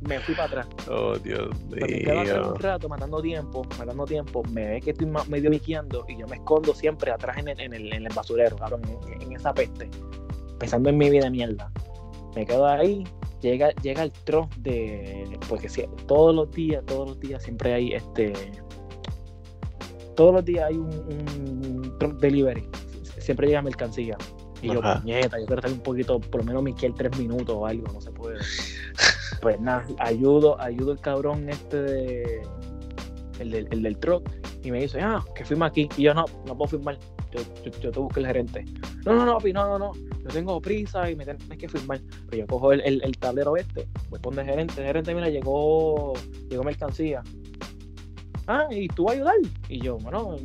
Speaker 3: Me fui para atrás.
Speaker 1: Oh, Dios
Speaker 3: Pues me quedo
Speaker 1: mío.
Speaker 3: un rato matando tiempo, matando tiempo, me ve que estoy medio biqueando y yo me escondo siempre atrás en el, en el, en el basurero, cabrón, en, en esa peste, pensando en mi vida de mierda. Me quedo ahí, llega, llega el truck de, porque si- todos los días, todos los días siempre hay este, todos los días hay un, un truck delivery, siempre llega mercancía. Y yo,
Speaker 1: Ajá.
Speaker 3: puñeta, yo quiero estar un poquito, por lo menos me tres minutos o algo, no se puede. Pues nada, ayudo, ayudo el cabrón este de, el del, el del truck, y me dice, ah, que firma aquí. Y yo, no, no puedo firmar. Yo, yo, yo te busco el gerente. No, no, no, papi, no, no, no. Yo tengo prisa y me tienes que firmar. Pues yo cojo el, el, el tablero este, voy con el gerente. El gerente, mira, llegó, llegó mercancía. Ah, ¿y tú vas a ayudar? Y yo, bueno,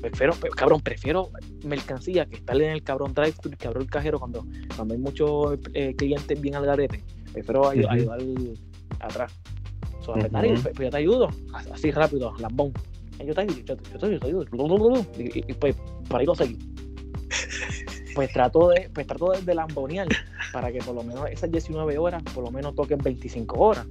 Speaker 3: prefiero, cabrón, prefiero mercancía que estar en el cabrón drive-thru, el cabrón cajero cuando, cuando hay muchos eh, clientes bien al garete. Prefiero ayudar atrás. So, pues,
Speaker 1: Ujú.
Speaker 3: dale, pues, pues yo te ayudo, As- así rápido, lambón. Yo te ayudo, yo te, yo te ayudo, yo te ayudo. Y, y- y, pues para ahí lo seguí. Pues trato de, pues trato de, de lambonear para que por lo menos esas 19 horas, por lo menos toquen 25 horas.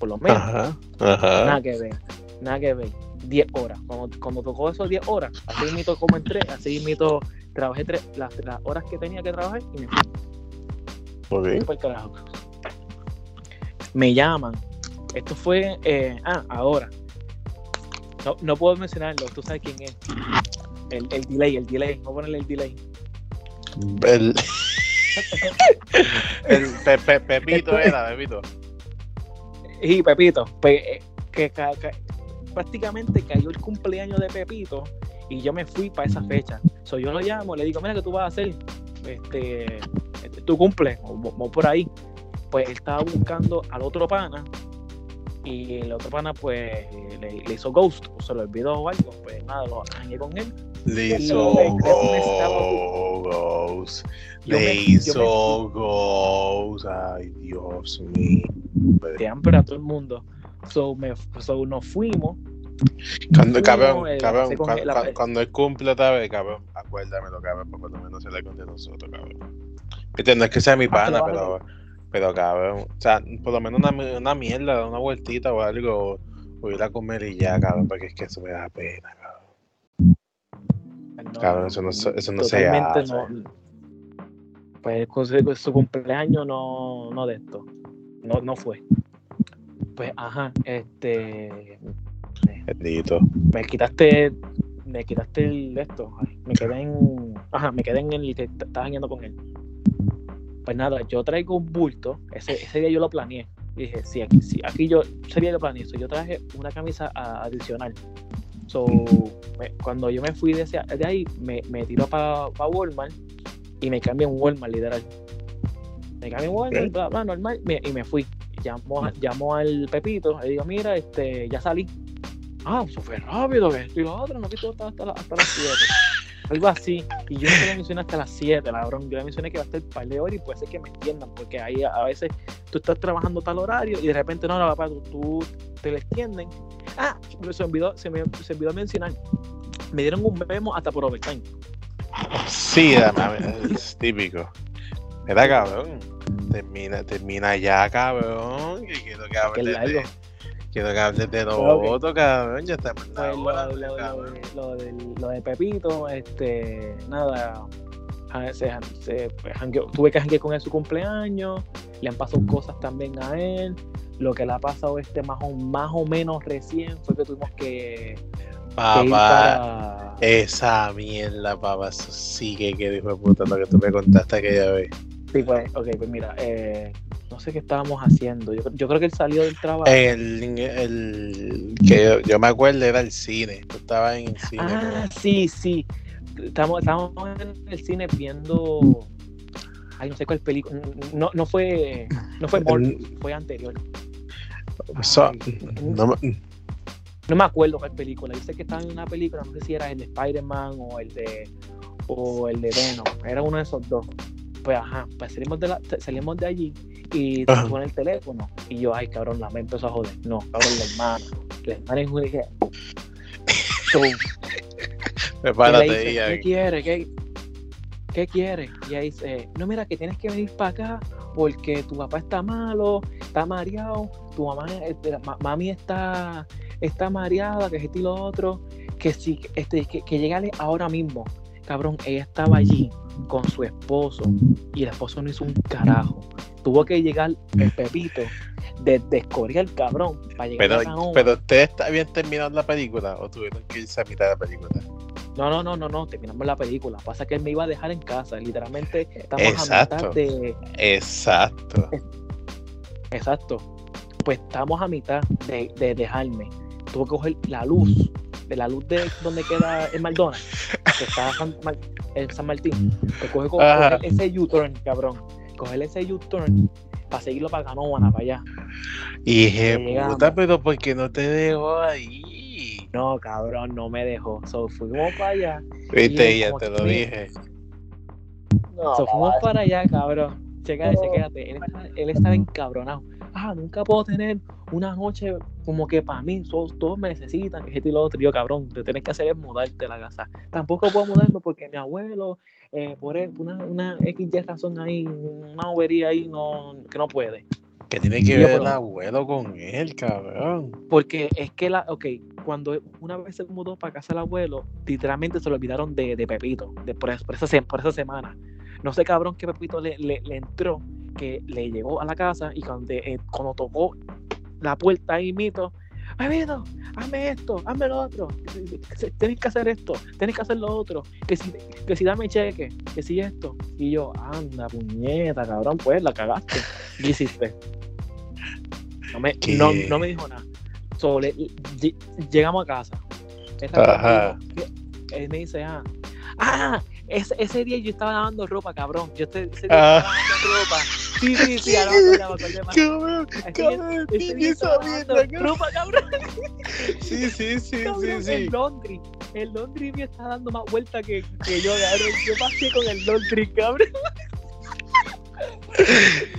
Speaker 3: Por lo menos.
Speaker 1: Ajá, ajá.
Speaker 3: Nada que ver, nada que ver. 10 horas. Cuando, cuando tocó esos 10 horas, así mito como entré, así mito trabajé tres, las, las horas que tenía que trabajar y me fui carajo. Me llaman. Esto fue, eh, ah, ahora. No, no puedo mencionarlo, tú sabes quién es. El, el delay, el delay, vamos a ponerle el delay.
Speaker 1: El, el Pe- Pe- Pepito era, Pepito.
Speaker 3: Y Pepito, pues, eh, que, ca- prácticamente cayó el cumpleaños de Pepito y yo me fui para esa fecha. So, yo lo llamo, le digo, mira, ¿qué tú vas a hacer? Este, este, tu cumple, o por ahí. Pues él estaba buscando al otro pana y el otro pana, pues, le, le hizo ghost, o se lo olvidó o algo. Pues nada, lo añadí con él.
Speaker 1: Le hizo Ghost. Le hizo Ghost. Ay, Dios mío.
Speaker 3: de hambre a todo el mundo. So, me, so nos fuimos.
Speaker 1: Cuando,
Speaker 3: fuimos,
Speaker 1: cabrón,
Speaker 3: eh,
Speaker 1: cabrón, cuando,
Speaker 3: la-
Speaker 1: cuando- él cumple otra vez, cabrón, acuérdamelo, cabrón, por lo menos se le conté a nosotros, cabrón. Viste, no es que sea mi
Speaker 3: Ah,
Speaker 1: pana,
Speaker 3: pero
Speaker 1: pero, pero cabrón, o sea, por lo menos una, una mierda, una vueltita o algo, o ir a comer y ya, cabrón, porque es que eso me da pena, cabrón.
Speaker 3: No,
Speaker 1: Cabrón, eso no se- eso no se hace.
Speaker 3: no. Pues su cumpleaños no, no de esto. No, no fue. Pues ajá, este
Speaker 1: Bendito.
Speaker 3: me quitaste me quitaste el esto. Ay, me quedé en Ajá, me quedé en el que estaba yendo con él. Pues nada, yo traigo un bulto. Ese, ese día yo lo planeé. Dije, sí, aquí, sí, aquí yo, ese día lo planeé. So, yo traje una camisa a- adicional. So, me- cuando yo me fui de, ese- de ahí, me, me tiro para Walmart y me cambié en Walmart, literal. Me cambié en Walmart,
Speaker 1: Ok.
Speaker 3: bla, bla, normal, me- y me fui. Llamo, a- llamo al Pepito, le digo, mira, este, ya salí. Ah, eso fue rápido, que esto y lo otro, no vi todo hasta, hasta, la- hasta las 7. Algo así. Y yo no te lo mencioné hasta las 7, cabrón. Yo le mencioné que va a estar un par de horas y puede ser que me entiendan, porque ahí a, veces tú estás trabajando tal horario y de repente no, no, papá, tú, tú te lo extienden. Ah, se me olvidó, se me, se olvidó mencionar. Me dieron un memo hasta por overtime.
Speaker 1: Sí, dame, es típico. Mira, cabrón. Termina, termina ya, cabrón. Que quiero que
Speaker 3: Que
Speaker 1: hables de, quiero que hables de lo
Speaker 3: Ok.
Speaker 1: otro, cabrón. Ya la
Speaker 3: Pues lo,
Speaker 1: hora,
Speaker 3: lo- lo- de Pepito, este, nada, se, se- pues, tuve que janguear con él su cumpleaños, le han pasado cosas también a él, lo que le ha pasado este más o, más o menos recién fue que tuvimos que, que ir
Speaker 1: Papá,
Speaker 3: para...
Speaker 1: esa mierda, papá. Eso sí que quedó hijo de puta lo que tú me contaste aquella vez.
Speaker 3: Sí, pues, ok, pues mira, eh, no sé qué estábamos haciendo, yo, yo creo que él salió del trabajo.
Speaker 1: El, el que yo, yo me acuerdo era el cine. Tú estabas en el cine.
Speaker 3: Ah,
Speaker 1: pero-
Speaker 3: sí, sí. Estamos, estamos en el cine viendo. Ay, no sé cuál película. No, no fue. No fue fue anterior.
Speaker 1: So-
Speaker 3: Ay,
Speaker 1: no me-
Speaker 3: no me acuerdo cuál película. Yo sé que estaba en una película, no sé si era el de Spider-Man o el de. O el de Venom. Era uno de esos dos. Pues ajá, pues salimos de, la, salimos de allí y
Speaker 1: Ajá.
Speaker 3: con el teléfono. Y yo, ay cabrón, la me empezó a joder. No, cabrón, la hermana. La hermana es una dije. Y
Speaker 1: Prepárate,
Speaker 3: le dice,
Speaker 1: Ian.
Speaker 3: ¿qué quiere? ¿Qué, ¿Qué quiere? Y ahí dice, no, mira, que tienes que venir para acá porque tu papá está malo, está mareado, tu mamá, este, ma- mami está, está mareada, que es esto y lo otro, que sí, este, que, que llegale ahora mismo. Cabrón, ella estaba allí con su esposo y el esposo no hizo un carajo. Tuvo que llegar el Pepito desde Escorial, cabrón, para llegar
Speaker 1: Pero,
Speaker 3: a Caoma.
Speaker 1: pero ustedes habían terminado la película o tuvieron que irse a mitad de la película.
Speaker 3: No, no, no, no, no, terminamos la película. Pasa que él me iba a dejar en casa. Literalmente estamos
Speaker 1: Exacto.
Speaker 3: a mitad de.
Speaker 1: Exacto.
Speaker 3: Exacto. Pues estamos a mitad de, de dejarme. Tuve que coger la luz, de la luz de donde queda el McDonald's, que está San, en San Martín. Pues coge, coge ese U-turn, cabrón. Coger ese U-turn para seguirlo para Canóvana, para allá.
Speaker 1: Y dije, puta, pero ¿por qué no te dejo ahí?
Speaker 3: No, cabrón, no me dejó. So, fuimos para allá.
Speaker 1: Viste,
Speaker 3: Y
Speaker 1: ya te
Speaker 3: que
Speaker 1: lo dije.
Speaker 2: No,
Speaker 3: So, fuimos para allá, cabrón. Chécate, chécate. Él, está- él estaba encabronado. Ah, nunca puedo tener una noche como que para mí. todos me necesitan. Este y lo otro. Yo, cabrón, lo que tienes que hacer es mudarte a la casa. Tampoco puedo mudarme porque mi abuelo, eh, por él, una, una X y razón ahí, una bobería ahí, no, que no puede.
Speaker 1: Que tiene que
Speaker 3: Yo,
Speaker 1: ver el abuelo con él, cabrón.
Speaker 3: Porque es que, la, ok, cuando una vez se mudó para casa del abuelo, literalmente se lo olvidaron de, de Pepito, de, por, por esa, por esa semana. No sé, cabrón, que Pepito le, le, le entró, que le llegó a la casa y cuando, eh, cuando tocó la puerta ahí mito, Pepito, hazme esto, hazme lo otro, tienes que hacer esto, tienes que hacer lo otro, que si, que si dame cheque, que si esto. Y yo, anda, puñeta, cabrón, pues la cagaste. ¿Qué hiciste? No me, no, no me dijo nada. So, le- lle- llegamos a casa.
Speaker 1: Ajá.
Speaker 3: Él me dice, ah, ah, ese, ese día yo estaba lavando ropa, cabrón. Yo te, ese día
Speaker 1: Ah.
Speaker 3: estaba lavando ropa. Sí, sí, sí, ahora me acordé, me acordé más.
Speaker 1: Cabrón, cabrón, esa mierda, cabrón.
Speaker 3: ropa, cabrón.
Speaker 1: Sí, sí, sí,
Speaker 3: Cabrón,
Speaker 1: sí,
Speaker 3: El
Speaker 1: sí.
Speaker 3: laundry. El laundry me está dando más vuelta que, que yo, cabrón. Yo pasé con el laundry, cabrón.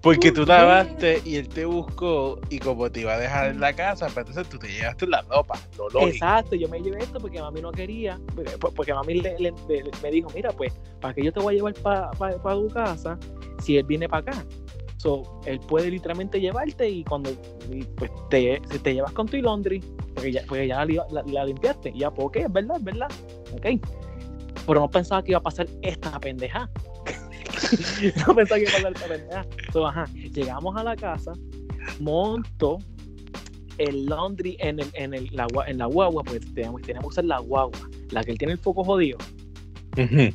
Speaker 1: Porque tú lavaste y él te buscó y como te iba a dejar en la casa, pues entonces tú te llevaste la ropa, lo lógico.
Speaker 3: Exacto, yo me llevé esto porque mami no quería, porque, porque mami le- le- le- me dijo, mira, pues, ¿para qué yo te voy a llevar para tu casa si él viene para acá? So, él puede literalmente llevarte y cuando y, pues, te, si te llevas con tu laundry, porque ya, porque ya la, la- la limpiaste, y ya, pues, ok, es verdad, es verdad, ok. Pero no pensaba que iba a pasar esta pendeja. no pensaba que iba a pasar pendeja. So, ajá, llegamos a la casa, monto el laundry en, el, en, el, la, en la guagua, pues tenemos, tenemos que usar la guagua, la que él tiene el foco jodido.
Speaker 1: Ujú.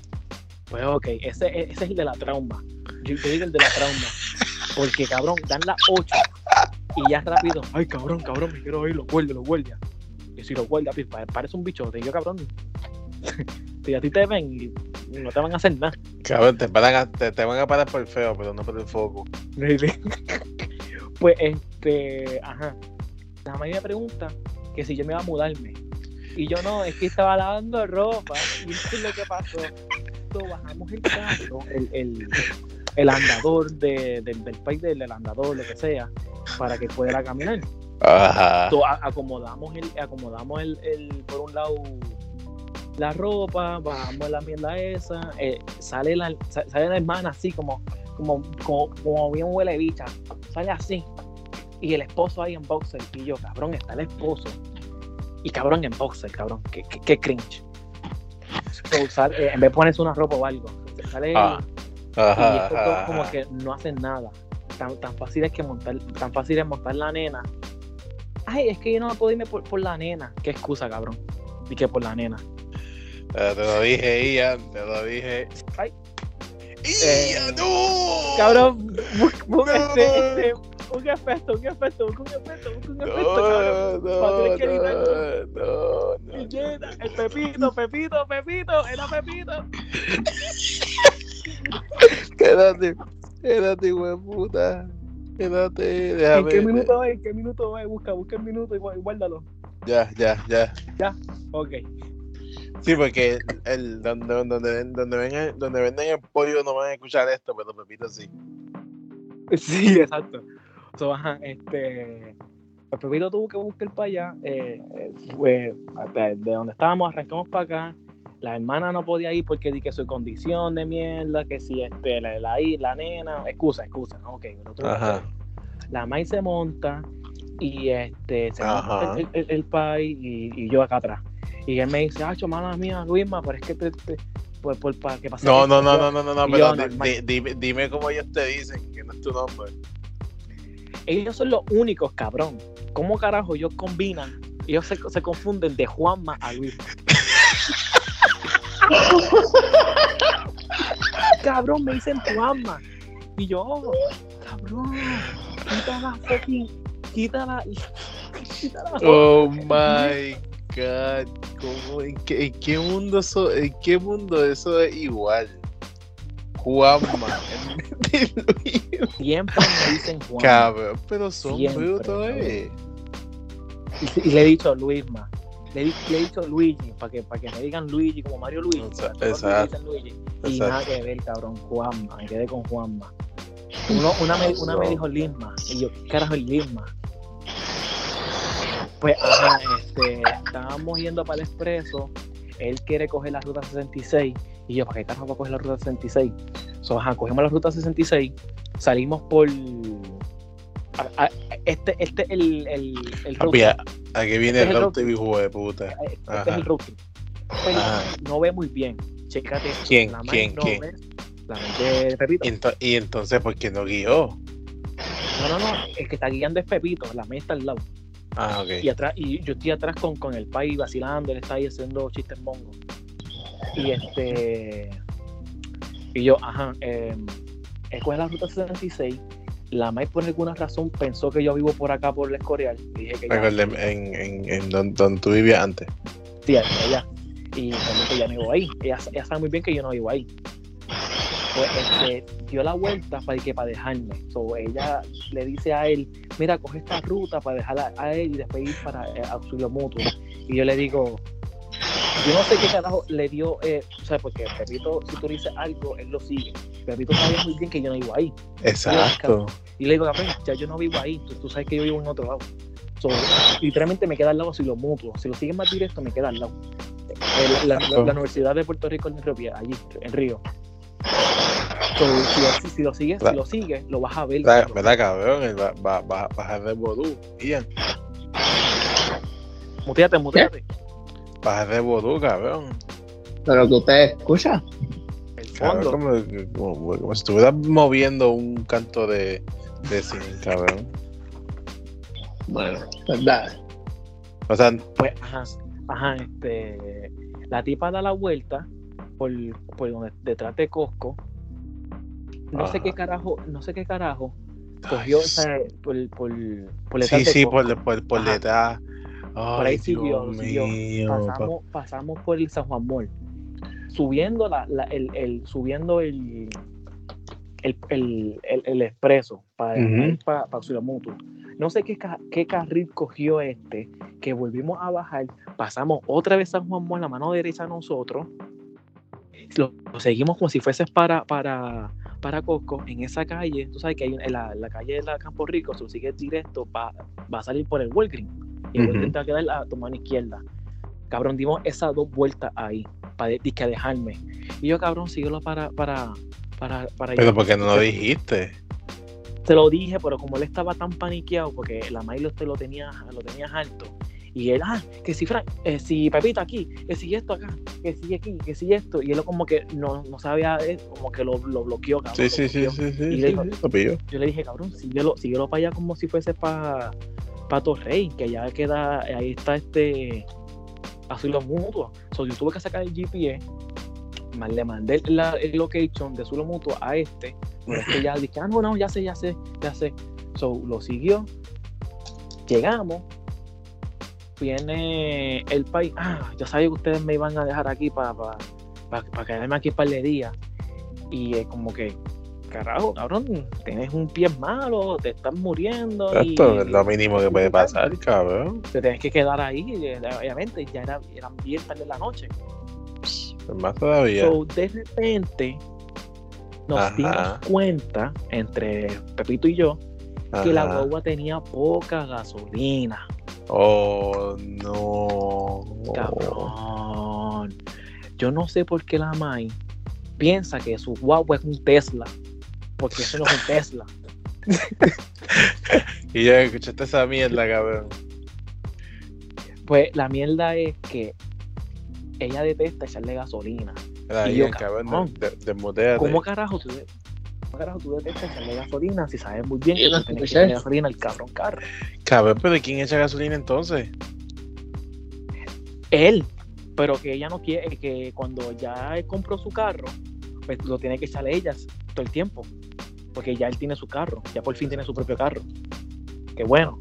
Speaker 3: Pues ok, ese, ese es el de la trauma. Yo, yo digo el de la trauma. Porque cabrón, dan las 8 y ya rápido. Ay, cabrón, cabrón, me quiero ir, los guardias, los guardias. Y si los guardias, pa- parece un bichote. Y yo, cabrón, si a ti te ven y no te van a hacer nada.
Speaker 1: Cabrón, te, van a, te, te van a parar por el feo, pero no por el foco.
Speaker 3: pues este, ajá. La mayoría pregunta que si yo me iba a mudarme. Y yo no, es que estaba lavando ropa. Y esto es lo que pasó. Bajamos el carro, el, el, el andador de, del, del país del, del andador, lo que sea, para que pudiera caminar.
Speaker 1: Ajá.
Speaker 3: Acomodamos el, acomodamos el, el- por un lado la ropa, bajamos la mierda esa, eh, sale la sa- sale la hermana así como, como, como, como bien huele bicha, sale así. Y el esposo ahí en boxer, y yo, cabrón, está el esposo. Y cabrón en boxer, cabrón, qué, qué, qué cringe. So, sale- eh, en vez de ponerse una ropa o algo, sale
Speaker 1: Ah,
Speaker 3: y
Speaker 1: Ajá.
Speaker 3: estos dos
Speaker 1: ajá,
Speaker 3: como
Speaker 1: ajá.
Speaker 3: que no hacen nada. Tan, tan fácil es que montar, tan fácil es montar la nena. Ay, es que yo no puedo irme por, por la nena. Qué excusa, cabrón. Y que por la nena.
Speaker 1: Eh, te lo dije, Ian, te lo dije.
Speaker 3: Ay.
Speaker 1: ¡Ian,
Speaker 3: Eh,
Speaker 1: no!
Speaker 3: Cabrón, bu- bu- este, este, un efecto, un efecto, un efecto, un efecto, cabrón.
Speaker 1: No,
Speaker 3: que
Speaker 1: no, no, no.
Speaker 3: llena, el Pepito, Pepito, Pepito, era Pepito.
Speaker 1: Quédate, quédate, güey, puta. Quédate,
Speaker 3: ¿En
Speaker 1: déjame.
Speaker 3: qué minuto es? ¿En qué minuto es? Busca, busca el minuto y guárdalo.
Speaker 1: Ya, ya, ya.
Speaker 3: Ok.
Speaker 1: Sí, porque el, donde, donde, donde, vengan, donde venden el pollo no van a escuchar esto, pero Pepito sí.
Speaker 3: Sí, exacto. So, ajá, este. El Pepito tuvo que buscar para allá. eh, eh, fue de, de donde estábamos, arrancamos para acá. La hermana no podía ir porque di que su condición de mierda, que si este, la, la, la nena. Excusa, excusa. ¿no? Ok, que
Speaker 1: Ajá.
Speaker 3: La May se monta y este se monta el, el, el pai y, y yo acá atrás. Y él me dice, ah, mala mía, Luisma, pero es que te, te por, por, para que pase.
Speaker 1: No,
Speaker 3: esto".
Speaker 1: no, no, no, no, no, no, pero
Speaker 3: yo,
Speaker 1: di- dime, dime cómo ellos te dicen que no es tu nombre.
Speaker 3: Ellos son los únicos, cabrón. ¿Cómo carajo ellos combinan? Ellos se, se confunden de Juanma a Luis. cabrón, me dicen Juanma. Y yo, oh, cabrón, quita la fucking. Quita la. Quita la.
Speaker 1: Oh my god. ¿Cómo, en, qué, en qué mundo eso, en qué mundo eso es igual? Juanma. en vez de Luis.
Speaker 3: Siempre me dicen Juanma.
Speaker 1: Cabrón, pero son
Speaker 3: Siempre,
Speaker 1: eh.
Speaker 3: Y, y le he dicho Luisma. Le, le he dicho Luigi, para que, para que me digan Luigi como Mario Luigi. Los
Speaker 1: exacto.
Speaker 3: Luigi. Y
Speaker 1: Exacto.
Speaker 3: nada que ver, cabrón, Juanma. Me quedé con Juanma. Uno, una, me, una me dijo Lisma. Y yo, ¿qué carajo es Lisma? Pues, ajá, este, estábamos yendo para el expreso. Él quiere coger la ruta 66. Y yo, ¿para qué carajo va a coger la ruta 66? So, ajá, cogemos la ruta 66. Salimos por. a- a- este, este, el, el, el
Speaker 1: Papi, a- aquí viene
Speaker 3: Este es
Speaker 1: el trip, hijo de puta.
Speaker 3: Este
Speaker 1: Ajá.
Speaker 3: es el. Pero
Speaker 1: Ajá.
Speaker 3: no ve muy bien. Chécate.
Speaker 1: ¿Quién?
Speaker 3: La
Speaker 1: ¿Quién?
Speaker 3: no
Speaker 1: ¿Quién?
Speaker 3: ve. La mente Pepito.
Speaker 1: Y, ento- y entonces, ¿por qué no guió?
Speaker 3: No, no, no. El que está guiando es Pepito. La mente está al lado.
Speaker 1: Ah, ok.
Speaker 3: Y atrás, y yo estoy atrás con, con el país vacilando, él está ahí haciendo chistes mongos. Y este. Y yo, ajá, eh, la ruta 66. La May por alguna razón pensó que yo vivo por acá por el Escorial. Y dije que ya,
Speaker 1: en, en, en donde, donde tú vivías antes.
Speaker 3: sí, allá. Y realmente ya no vivo ahí. Ella, ella sabe muy bien que yo no vivo ahí. Pues este, dio la vuelta para que para dejarme. So, ella le dice a él, mira, coge esta ruta para dejarla a él y después ir para eh, auxilio mutuo. Y yo le digo, yo no sé qué carajo le dio, eh, o sea, porque Pepito, si tú le dices algo, él lo sigue. Pepito sabía muy bien que yo no vivo ahí.
Speaker 1: Exacto.
Speaker 3: Y le digo, ya yo no vivo ahí, tú, tú sabes que yo vivo en otro lado. So, literalmente me queda al lado si lo mutuo. Si lo sigues más directo, me queda al lado. Eh, la- la Universidad de Puerto Rico en Río, allí, en Río. Si, lo- si lo sigues, si lo sigues, lo vas a ver.
Speaker 1: ¿Verdad, verdad, cabrón? Él va, va, va a bajar de vodú. Ian,
Speaker 3: Muteate, muteate.
Speaker 1: bajar de vodú, cabrón.
Speaker 2: Pero que usted escucha.
Speaker 3: El
Speaker 1: Cabrón,
Speaker 3: fondo.
Speaker 1: como, como, como si estuvieras moviendo un canto de, de cine, cabrón.
Speaker 2: Bueno, verdad.
Speaker 1: O sea,
Speaker 3: Pues, ajá, ajá, este. La tipa da la vuelta por, por donde, detrás de Costco. No sé
Speaker 1: Ajá.
Speaker 3: qué carajo, no sé qué carajo. Cogió
Speaker 1: Ay,
Speaker 3: o sea, por, por, por detrás
Speaker 1: Sí,
Speaker 3: de
Speaker 1: sí,
Speaker 3: Costco.
Speaker 1: por, por, por detrás.
Speaker 3: Por ahí
Speaker 1: Ay,
Speaker 3: siguió, siguió. pasamos, pasamos por el San Juan Mall, subiendo la, la- el, el- subiendo el el, el, el, expreso para,
Speaker 1: Ujú.
Speaker 3: para, para Ciudad Mutua. No sé qué, qué carril cogió este, que volvimos a bajar, pasamos otra vez San Juan Mall, la mano derecha a nosotros, lo, lo seguimos como si fuese para, para, para Costco, en esa calle, tú sabes que hay en la, la calle de la Campo Rico, si lo sigues directo, va, va a salir por el Walgreens, y el. Walgreens te va a quedar a tu mano izquierda. Cabrón, dimos esas dos vueltas ahí, para dizque dejarme. Y yo, cabrón, síguelo para, para, para, para
Speaker 1: Pero porque no lo dijiste.
Speaker 3: te lo dije, pero como él estaba tan paniqueado, porque la Milo te lo tenía, lo tenías alto. Y él, ah, que si Frank, eh, si Pepito aquí, que si esto acá, que si aquí, que si esto. Y él como que no, no sabía, eh, como que lo, lo bloqueó, cabrón.
Speaker 1: Sí, sí, sí, sí, sí,
Speaker 3: Y le dijo-
Speaker 1: sí.
Speaker 3: Yo le dije, cabrón, síguelo, síguelo para allá como si fuese para pa Torrey, que ya queda, ahí está este asilo mutuo. So, yo tuve que sacar el GPS, le mandé la, el location de asilo mutuo a este, pero este ya dije, ah, no, no, ya sé, ya sé, ya sé. So, lo siguió, llegamos, viene el país, ah, ya sabía que ustedes me iban a dejar aquí para pa, pa- pa quedarme aquí para el día. Y es como que, carajo, cabrón, tienes un pie malo, te estás muriendo. y
Speaker 1: Esto es lo mínimo que puede pasar, cabrón.
Speaker 3: Te tienes que quedar ahí, eh, obviamente, ya era, eran bien tarde de la noche.
Speaker 1: Más todavía.
Speaker 3: So, de repente, nos
Speaker 1: Ajá.
Speaker 3: dimos cuenta, entre Pepito y yo, que la guagua tenía poca gasolina.
Speaker 1: Oh, no.
Speaker 3: Cabrón. Yo no sé por qué la Mai piensa que su guagua es un Tesla. Porque eso no es un Tesla.
Speaker 1: Y ya escuchaste esa mierda, cabrón.
Speaker 3: Pues la mierda es que ella detesta echarle gasolina.
Speaker 1: Ahí,
Speaker 3: yo,
Speaker 1: cabrón, de-.
Speaker 3: ¿Cómo carajo tú, carajo tú detestas echarle gasolina si sabes muy bien que
Speaker 2: no
Speaker 3: tú tienes que
Speaker 2: escuché.
Speaker 3: echarle gasolina al cabrón carro?
Speaker 1: Cabrón, pero ¿quién echa gasolina entonces?
Speaker 3: Él. Pero que ella no quiere, que cuando ya él compró su carro, pues lo tiene que echarle ella todo el tiempo. Porque ya él tiene su carro, ya por fin tiene su propio carro. Qué bueno.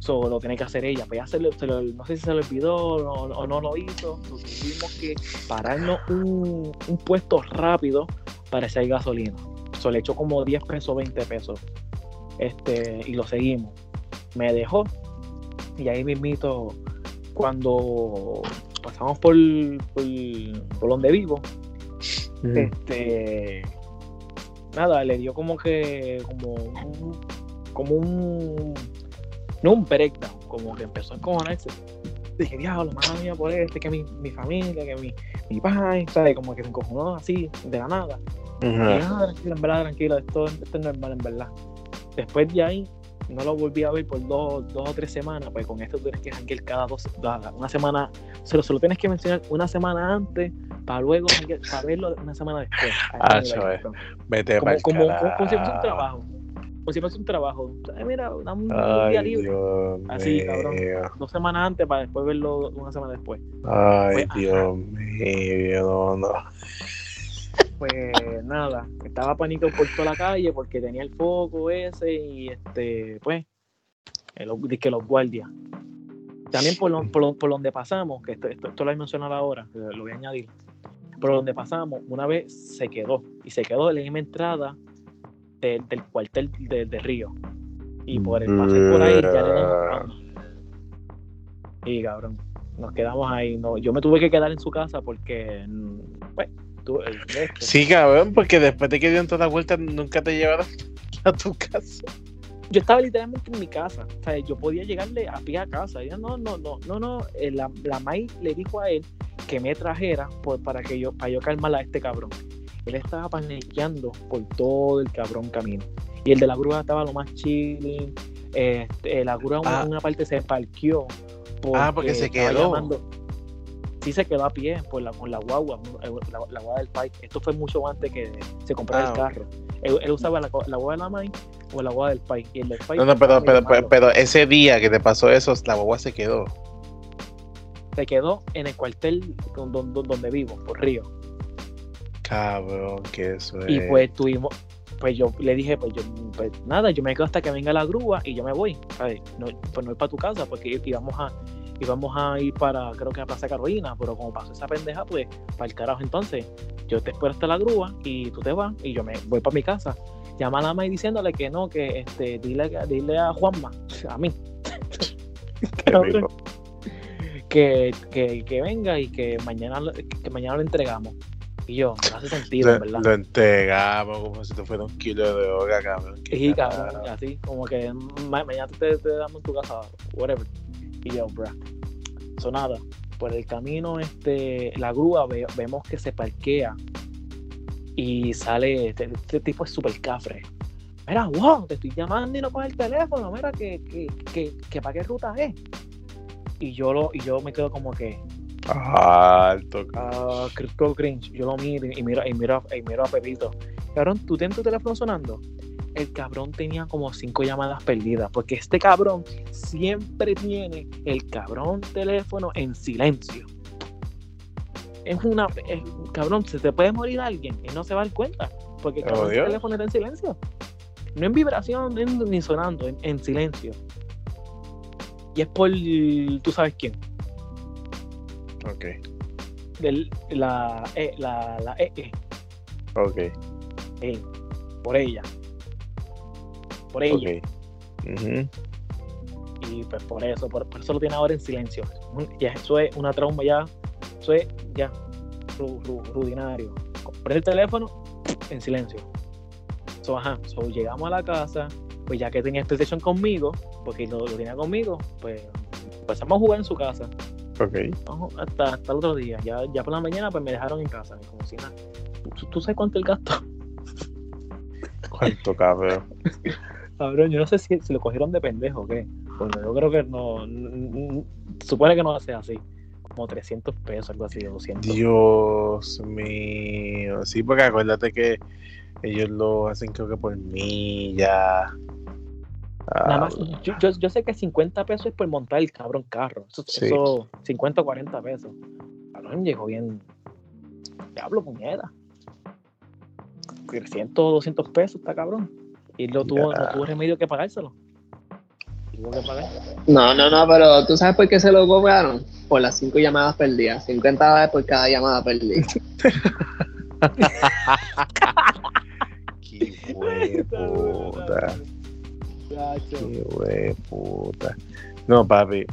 Speaker 3: So, lo tiene que hacer ella. Pues ya se lo- no sé si se le olvidó o no, o no lo hizo. So, tuvimos que pararnos un, un puesto rápido para echar gasolina. Le echó como 10 pesos, 20 pesos. Este, y lo seguimos. Me dejó. Y ahí mismito, cuando pasamos por, por, por donde vivo, este nada, le dio como que como un como un no un breakdown, como que empezó a encojonarse. Dije, diablo, mala mía por este, que mi, mi familia, que mi, mi ¿sabes? Como que se encojonó así, de la nada. Y,
Speaker 1: Ajá.
Speaker 3: ah, tranquilo, en verdad, tranquilo, esto, esto es normal, en verdad. Después de ahí, no lo volví a ver por dos, dos o tres semanas, pues con esto tú tienes que janguear cada dos, una semana, se lo, se lo tienes que mencionar una semana antes, para luego para verlo una semana después.
Speaker 1: Ah. Vete
Speaker 3: como, como, como, como si fuese un trabajo. Como si fuese un trabajo. Ay, mira, un
Speaker 1: Ay,
Speaker 3: día libre.
Speaker 1: Dios
Speaker 3: Así,
Speaker 1: mío.
Speaker 3: cabrón. Dos semanas antes para después verlo una semana después.
Speaker 1: Ay,
Speaker 3: Pues, ajá.
Speaker 1: Dios mío, no, no.
Speaker 3: Pues nada, estaba pánico por toda la calle porque tenía el foco ese y este, pues, el, que los guardias. También por, lo- por, lo- por donde pasamos, que esto, esto, esto lo he mencionado ahora, lo voy a añadir. Por donde pasamos, una vez se quedó, y se quedó en la misma entrada de- del cuartel de, de Río. Y por el pasar por ahí ya le encontramos. Y cabrón, nos quedamos ahí. No, yo me tuve que quedar en su casa porque, mm,
Speaker 1: Sí, cabrón, porque después de que dieron toda la vuelta, nunca te llevaron a tu casa.
Speaker 3: yo estaba literalmente en mi casa. O sea, yo podía llegarle a pie a casa. Yo, no, no, no, no, no. Eh, La, la May le dijo a él que me trajera por, para que yo, para yo calmar a este cabrón. Él estaba paniqueando por todo el cabrón camino. Y el de la grúa estaba lo más chilling. Este, la grúa
Speaker 1: Ah.
Speaker 3: en una parte se parqueó.
Speaker 1: Ah, porque se quedó.
Speaker 3: llamando- Sí se quedó a pie por la, con la guagua, la, la guagua del país. Esto fue mucho antes que se comprara
Speaker 1: Ah,
Speaker 3: el
Speaker 1: ok.
Speaker 3: carro. Él, él usaba la, la guagua de la May o la guagua del país. Y el del país
Speaker 1: No, no, pero, pero, pero, ese día que te pasó eso, la boba se quedó.
Speaker 3: se quedó en el cuartel don- don- don- donde vivo, por Río.
Speaker 1: Cabrón, que eso es.
Speaker 3: Y pues tuvimos, pues yo le dije, pues yo, pues nada, yo me quedo hasta que venga la grúa y yo me voy. ¿sabes? No, pues no ir para tu casa, porque íbamos a, íbamos a ir para, creo que a Plaza Carolina, pero como pasó esa pendeja, pues, para el carajo entonces, yo te espero hasta la grúa y tú te vas y yo me voy para mi casa. Llama a la mamá y diciéndole que no, que este, dile, dile a Juanma, a mí, que, que, que venga y que mañana, que mañana lo entregamos. Y yo, no hace sentido,
Speaker 1: Lo,
Speaker 3: verdad.
Speaker 1: lo entregamos como si te fuera un kilo de droga, cabrón.
Speaker 3: Sí, cabrón, así, como que ma- mañana te, te damos en tu casa, whatever. Y yo, bruh. So nada, por el camino, este, la grúa, ve- vemos que se parquea y sale, este, este tipo es súper cafre. Mira, wow, te estoy llamando y no coges el teléfono, mira, que, que, que, que para qué ruta es. Y yo, lo, y yo me quedo como que,
Speaker 1: Alto,
Speaker 3: ah, Crypto Cringe. Yo lo miro y miro, y miro, y miro a Pepito. Cabrón, ¿tú tienes tu teléfono sonando? El cabrón tenía como cinco llamadas perdidas. Porque este cabrón siempre tiene el cabrón teléfono en silencio. Es una. es- cabrón, se te puede morir alguien y no se va a dar cuenta. Porque el
Speaker 1: Oh,
Speaker 3: cabrón, el teléfono está en silencio. No en vibración ni, sonando, en, en silencio. Y es por. Tú sabes quién.
Speaker 1: Ok,
Speaker 3: Del- la, E- la, la EE.
Speaker 1: ok,
Speaker 3: Eh, por ella. Por.
Speaker 1: Ujú.
Speaker 3: Y pues por eso, por, por eso lo tiene ahora en silencio. Ya, eso es una trauma ya. Eso es ya ru- ru- rudinario. Prende el teléfono en silencio. So, ajá. So, llegamos a la casa. Pues ya que tenía PlayStation conmigo, porque lo, lo tenía conmigo, pues empezamos a jugar en su casa.
Speaker 1: Ok.
Speaker 3: Vamos, hasta, hasta el otro día. Ya, ya por la mañana pues me dejaron en casa. Como si nada. ¿Tú, tú sabes cuánto el gasto?
Speaker 1: ¿Cuánto cabrón?
Speaker 3: Cabrón, yo no sé si, si lo cogieron de pendejo o qué. Porque yo creo que no. supone que no va a ser así. Como 300 pesos, algo así, o 200.
Speaker 1: Dios mío. Sí, porque acuérdate que ellos lo hacen creo que por milla. Ah,
Speaker 3: Nada más, yo, yo, yo sé que 50 pesos es por montar el cabrón carro. Eso,
Speaker 1: Sí.
Speaker 3: eso 50 o 40 pesos. Cabrón, llegó bien. Diablo, puñeta. 300 o 200 pesos, está cabrón. Y él no tuvo, no tuvo remedio que pagárselo. Tuvo que pagar.
Speaker 2: No, no, no, pero ¿tú sabes por qué se lo cobraron? Por las cinco llamadas perdidas. 50 dólares por cada llamada perdida.
Speaker 1: qué hueputa. Qué hueputa. No, papi.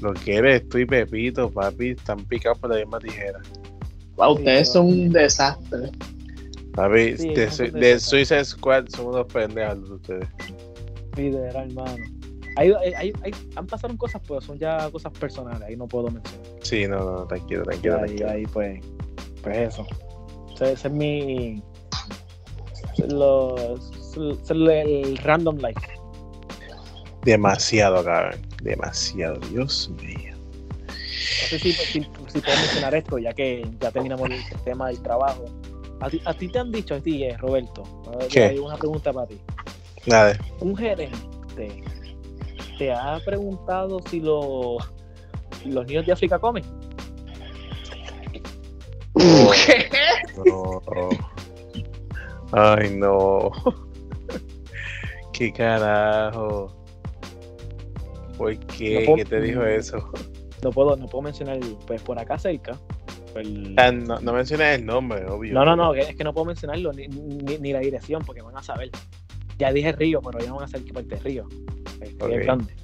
Speaker 1: Lo que eres tú y Pepito, papi, están picados por la misma tijera.
Speaker 2: Wow, ustedes son un desastre.
Speaker 1: Papi,
Speaker 3: Sí,
Speaker 1: de,
Speaker 3: son
Speaker 1: de
Speaker 3: de-
Speaker 1: Suicide Squad son unos pendejos de ustedes.
Speaker 3: Literal, hermano. Hay, hay, hay- hay- han pasado cosas, pero son ya cosas personales. Ahí no puedo mencionar.
Speaker 1: Sí, no, no, tranquilo, tranquilo,
Speaker 3: ahí,
Speaker 1: tranquilo.
Speaker 3: ahí, pues, pues eso. Ese, ese es mi. ese es lo- ese es el, el random life.
Speaker 1: Demasiado, cabrón. Demasiado, Dios mío.
Speaker 3: No sé si, si, si puedo mencionar esto, ya que ya terminamos el tema del trabajo. A ti, a ti te han dicho, a ti, eh, Roberto,
Speaker 1: ¿Qué?
Speaker 3: hay una pregunta para ti.
Speaker 1: Nada.
Speaker 3: Un gerente te ha preguntado si los, si los niños de África comen.
Speaker 1: No. Ay, no. ¿Qué carajo? ¿Por qué?
Speaker 3: No puedo-
Speaker 1: ¿Qué te dijo eso?
Speaker 3: No puedo, no puedo mencionar, pues por acá cerca. El-
Speaker 1: No, no menciones el nombre, obvio.
Speaker 3: No, no, no, es que no puedo mencionarlo ni, ni, ni la dirección porque van a saber. Ya dije río, pero ya no van a saber qué parte de río. Este,
Speaker 1: Ok.
Speaker 3: es grande.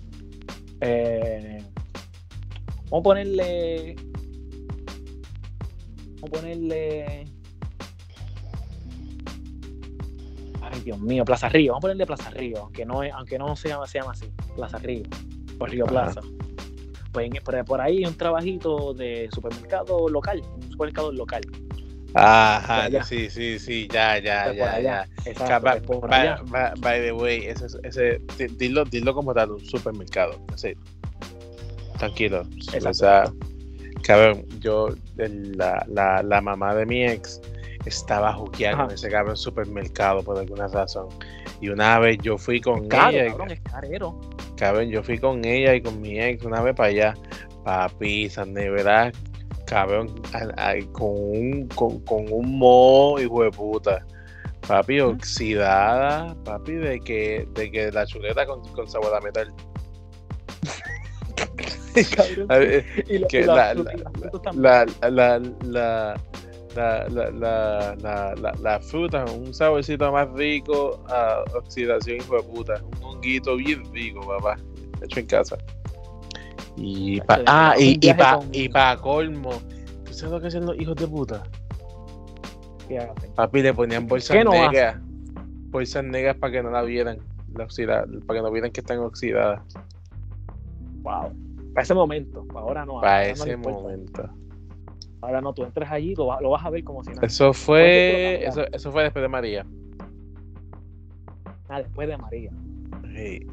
Speaker 3: Eh, vamos a ponerle. Vamos a ponerle. Ay, Dios mío, Plaza Río. Vamos a ponerle Plaza Río, aunque no, es- aunque no se, llama, se llama así. Plaza Río. O Río
Speaker 1: Ajá.
Speaker 3: Plaza. Pues por, por ahí un trabajito de supermercado local. Un supermercado local.
Speaker 1: Ajá, sí, sí, sí, ya, ya, ya,
Speaker 3: allá.
Speaker 1: ya.
Speaker 3: Exacto,
Speaker 1: by,
Speaker 3: por
Speaker 1: by- the way, ese, ese, di- dilo, dilo como tal, un supermercado. Así. Tranquilo.
Speaker 3: Exacto.
Speaker 1: O sea, cabrón, yo, la, la, la mamá de mi ex estaba juqueando en ese cabrón supermercado por alguna razón. Y una vez yo fui con
Speaker 3: Caro,
Speaker 1: ella, y-
Speaker 3: cabrón, es carero.
Speaker 1: cabrón, yo fui con ella y con mi ex una vez para allá, papi, esas neveras cabrón, a- a- con un, con, con un moho, hijo de puta. Papi, oxidada, papi, de que, de que la chuleta con, con sabor a metal.
Speaker 3: Cabrón, y la- la-
Speaker 1: la- la- la, la, la, la la fruta, un saborcito más rico a oxidación hijo de puta. Un honguito bien rico, papá. Hecho en casa. Y pa, ah, y, y,
Speaker 3: pa,
Speaker 1: y pa colmo. ¿Tú sabes lo que hacen los hijos de puta? Papi, le ponían bolsas
Speaker 3: no
Speaker 1: negras. Bolsas negras para que no la vieran. La para que no vieran que están oxidadas.
Speaker 3: Wow. Para ese momento. Ahora no.
Speaker 1: Para ese momento.
Speaker 3: Ahora no, tú entras allí, lo, lo vas a ver como si nada.
Speaker 1: Eso
Speaker 3: ¿Cuánto
Speaker 1: fue. Eso, eso fue después de María.
Speaker 3: Ah, después de María.
Speaker 1: Sí.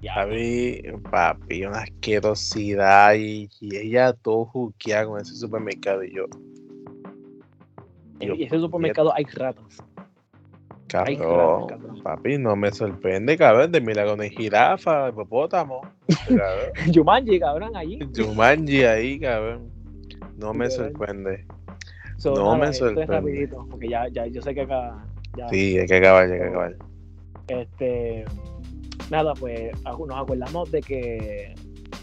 Speaker 3: Ya.
Speaker 1: Papi, papi, una asquerosidad y, y ella todo juqueada con ese supermercado y yo,
Speaker 3: En ese supermercado hay ratas. Hay
Speaker 1: cabrón, papi, no me sorprende, cabrón, de milagro de jirafa, hipopótamo,
Speaker 3: Jumanji, cabrón, allí.
Speaker 1: Jumanji ahí, cabrón, no me sorprende,
Speaker 3: So,
Speaker 1: No
Speaker 3: nada,
Speaker 1: me
Speaker 3: esto es
Speaker 1: sorprende.
Speaker 3: rapidito, porque ya, ya yo sé que acá ya,
Speaker 1: sí, hay que acabar, hay que acabar,
Speaker 3: este nada, pues nos acordamos de que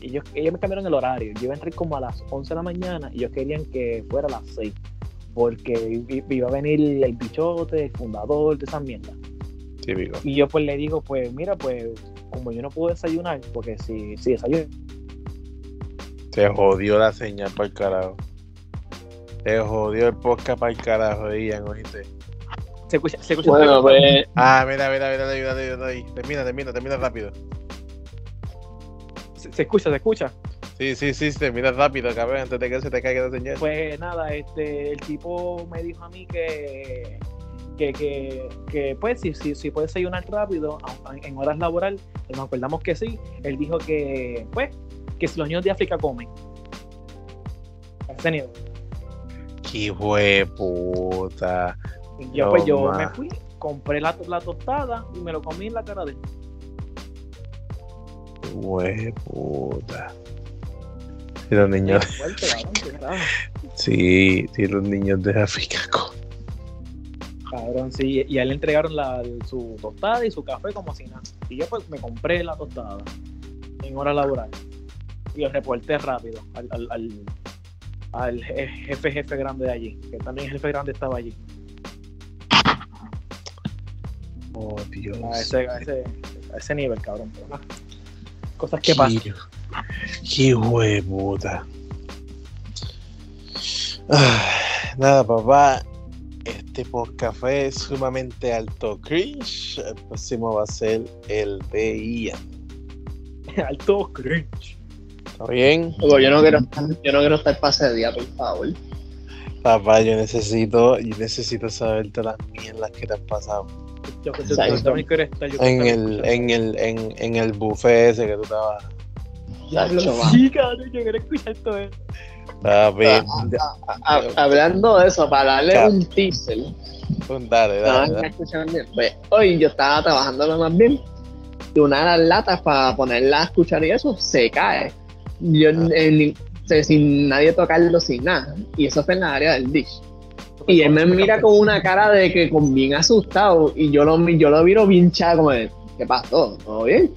Speaker 3: ellos, ellos me cambiaron el horario. Yo iba a entrar como a las 11 de la mañana y ellos querían que fuera a las 6. Porque iba a venir el bichote, el fundador de esa mierda.
Speaker 1: típico,
Speaker 3: Y yo pues le digo, pues mira, pues como yo no puedo desayunar, porque si, si desayuno,
Speaker 1: se jodió la señal para el carajo, se jodió el podcast para el carajo, Ian, oíste,
Speaker 3: se escucha, se escucha
Speaker 2: Bueno, pues
Speaker 1: ah, mira, mira, mira, mira, mira, mira, ahí. termina, termina, termina rápido.
Speaker 3: se, se escucha, se escucha.
Speaker 1: Sí, sí, sí, termina rápido, cabrón, antes de que se te caiga la señal.
Speaker 3: Pues nada, este, el tipo me dijo a mí que, que, que, que, pues si, si, si puede desayunar rápido en horas laborales, nos acordamos que sí. Él dijo que, pues, que si los niños de África comen. A ese nivel.
Speaker 1: ¡Qué puta!
Speaker 3: Y yo,
Speaker 1: No,
Speaker 3: pues yo me fui, compré la, la tostada y me lo comí en la cara de él.
Speaker 1: puta! Si los niños,
Speaker 3: Fuerte, cabrón,
Speaker 1: sí, sí, los niños de África.
Speaker 3: Cabrón, sí, y a él le entregaron la, su tostada y su café como si nada. Y yo pues me compré la tostada en hora laboral. Y lo reporté rápido al, al, al, al je- jefe jefe grande de allí, que también el jefe grande estaba allí.
Speaker 1: Oh, Dios.
Speaker 3: A ese, a ese, a ese nivel, cabrón. pero. Cosas que pasan.
Speaker 1: Qué, qué huevuta. Ah, nada, papá. Este podcast fue sumamente alto cringe. El próximo va a ser el de Ian.
Speaker 3: Alto cringe.
Speaker 1: ¿Está bien?
Speaker 2: Yo no quiero estar, yo no quiero estar pase de día, por favor.
Speaker 1: Papá, yo necesito, yo necesito saber todas las mierdas que te han pasado.
Speaker 3: Yo, yo,
Speaker 1: En el, en el, en, en el buffet ese que tú estabas.
Speaker 3: Sí, cabrón, yo quiero escuchar todo eso.
Speaker 1: Papi,
Speaker 2: Ah, A- a- hablando de eso, para darle un teaser,
Speaker 1: dale,
Speaker 2: no,
Speaker 1: dale,
Speaker 2: me
Speaker 1: dale.
Speaker 2: Pues, hoy yo estaba trabajando lo más bien y una de las latas para ponerla a escuchar y eso se cae. Yo
Speaker 1: Ah.
Speaker 2: en- se- sin nadie tocarlo, sin nada. Y eso fue en la área del dish. Y él me mira con una cara de que con bien asustado y yo lo, yo lo miro bien chado como de, ¿qué pasó? ¿Todo bien?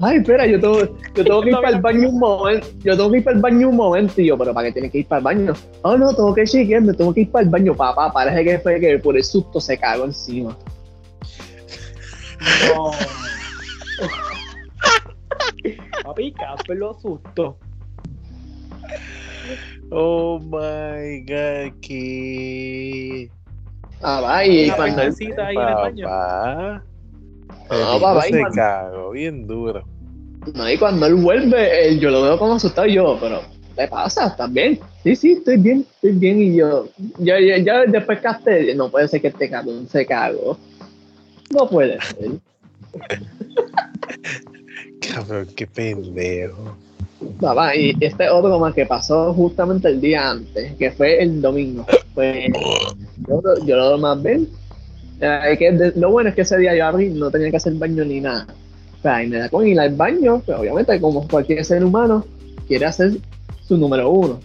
Speaker 2: Ay, espera, yo tengo, yo tengo que ir para el baño un momento. Yo tengo que ir para el baño un momento. Y yo, ¿pero para qué tienes que ir para el baño? Oh, no, tengo que chequearme, tengo que ir para el baño, papá. Parece que fue que por el susto se cagó encima.
Speaker 3: No. Papi, Casper lo asustó.
Speaker 1: Oh my god, que.
Speaker 2: Ah, va, y cuando él,
Speaker 3: ahí en el baño.
Speaker 1: Papá.
Speaker 2: No, papá,
Speaker 1: se cagó bien duro.
Speaker 2: no, y cuando él vuelve, él- yo lo veo como asustado y yo, pero ¿qué te pasa? ¿Estás bien? Sí, sí, estoy bien, estoy bien. Y yo, ya, ya, ya después casté, no puede ser que este cabrón se cagó. No puede ser.
Speaker 1: Cabrón, qué pendejo.
Speaker 2: Papá, y este otro más que pasó justamente el día antes, que fue el domingo. Pues yo, yo lo más bien. eh, que de- lo bueno es que ese día yo abrí, no tenía que hacer baño ni nada. O sea, y me da con ir al baño, pero obviamente como cualquier ser humano, quiere hacer su número uno.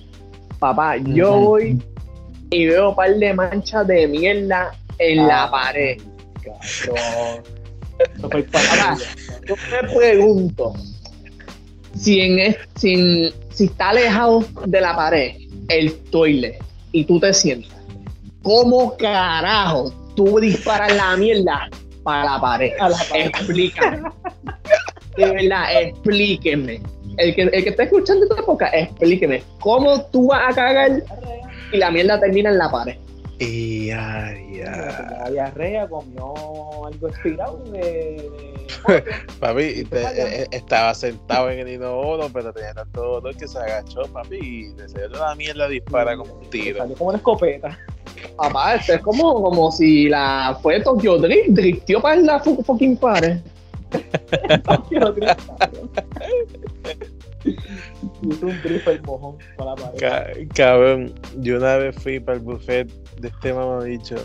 Speaker 2: Papá, yo voy y veo un par de manchas de mierda en la
Speaker 3: Ah,
Speaker 2: pared.
Speaker 3: Cabrón. Para
Speaker 2: yo me pregunto si, en si, en- si está alejado de la pared el toilet y tú te sientas, ¿cómo carajo tú disparas la mierda para la pared?
Speaker 3: A la pared.
Speaker 2: Explícame. De verdad, explíqueme. El que, el que está escuchando esta época, explíqueme. ¿Cómo tú vas a cagar y la mierda termina en la pared?
Speaker 1: Y ay,
Speaker 3: La diarrea comió algo expirado de, de
Speaker 1: Papi, te- eh, estaba sentado en el inodoro, pero tenía tanto dolor que se agachó, papi, y de serio la mierda dispara como un tiro.
Speaker 3: Salió como una escopeta.
Speaker 2: Papá, esto es como, como si la fue Tokyo Drift, driftió para la fu- fucking pared.
Speaker 1: Cabrón, yo una vez fui para el buffet de este mamabicho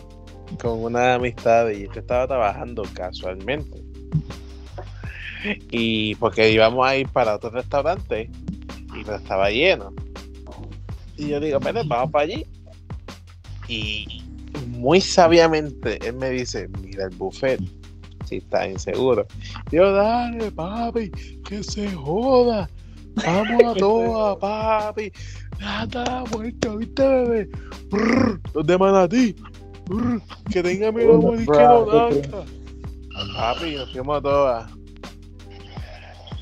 Speaker 1: con una amistad y este estaba trabajando casualmente. Y porque íbamos a ir para otro restaurante y no estaba lleno. Y yo digo, pero vamos para allí. Y muy sabiamente él me dice, mira el buffet, si está inseguro. Yo, dale, papi, que se joda. Vamos a todas, papi. La vuelta, ¿viste, bebé? Brr, los de Manatí. Brr, que tenga miedo a que no. Papi, nos fuimos a todas.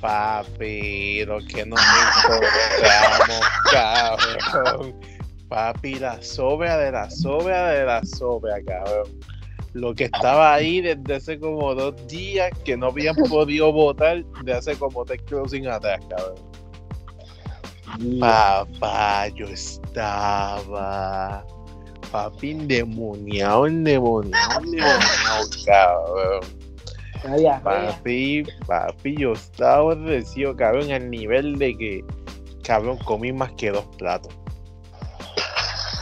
Speaker 1: Papi, lo que nos encontramos, cabrón. Papi, la sobra de la sobra de la sobra, cabrón. Lo que estaba ahí desde hace como dos días que no habían podido votar de hace como tres closing atrás, cabrón. Papá, yo estaba. Papi, endemoniado, endemoniado, endemoniado, cabrón.
Speaker 3: Diarrea.
Speaker 1: Papi, papi, yo estaba aborrecido, cabrón, al nivel de que, cabrón, comí más que dos platos.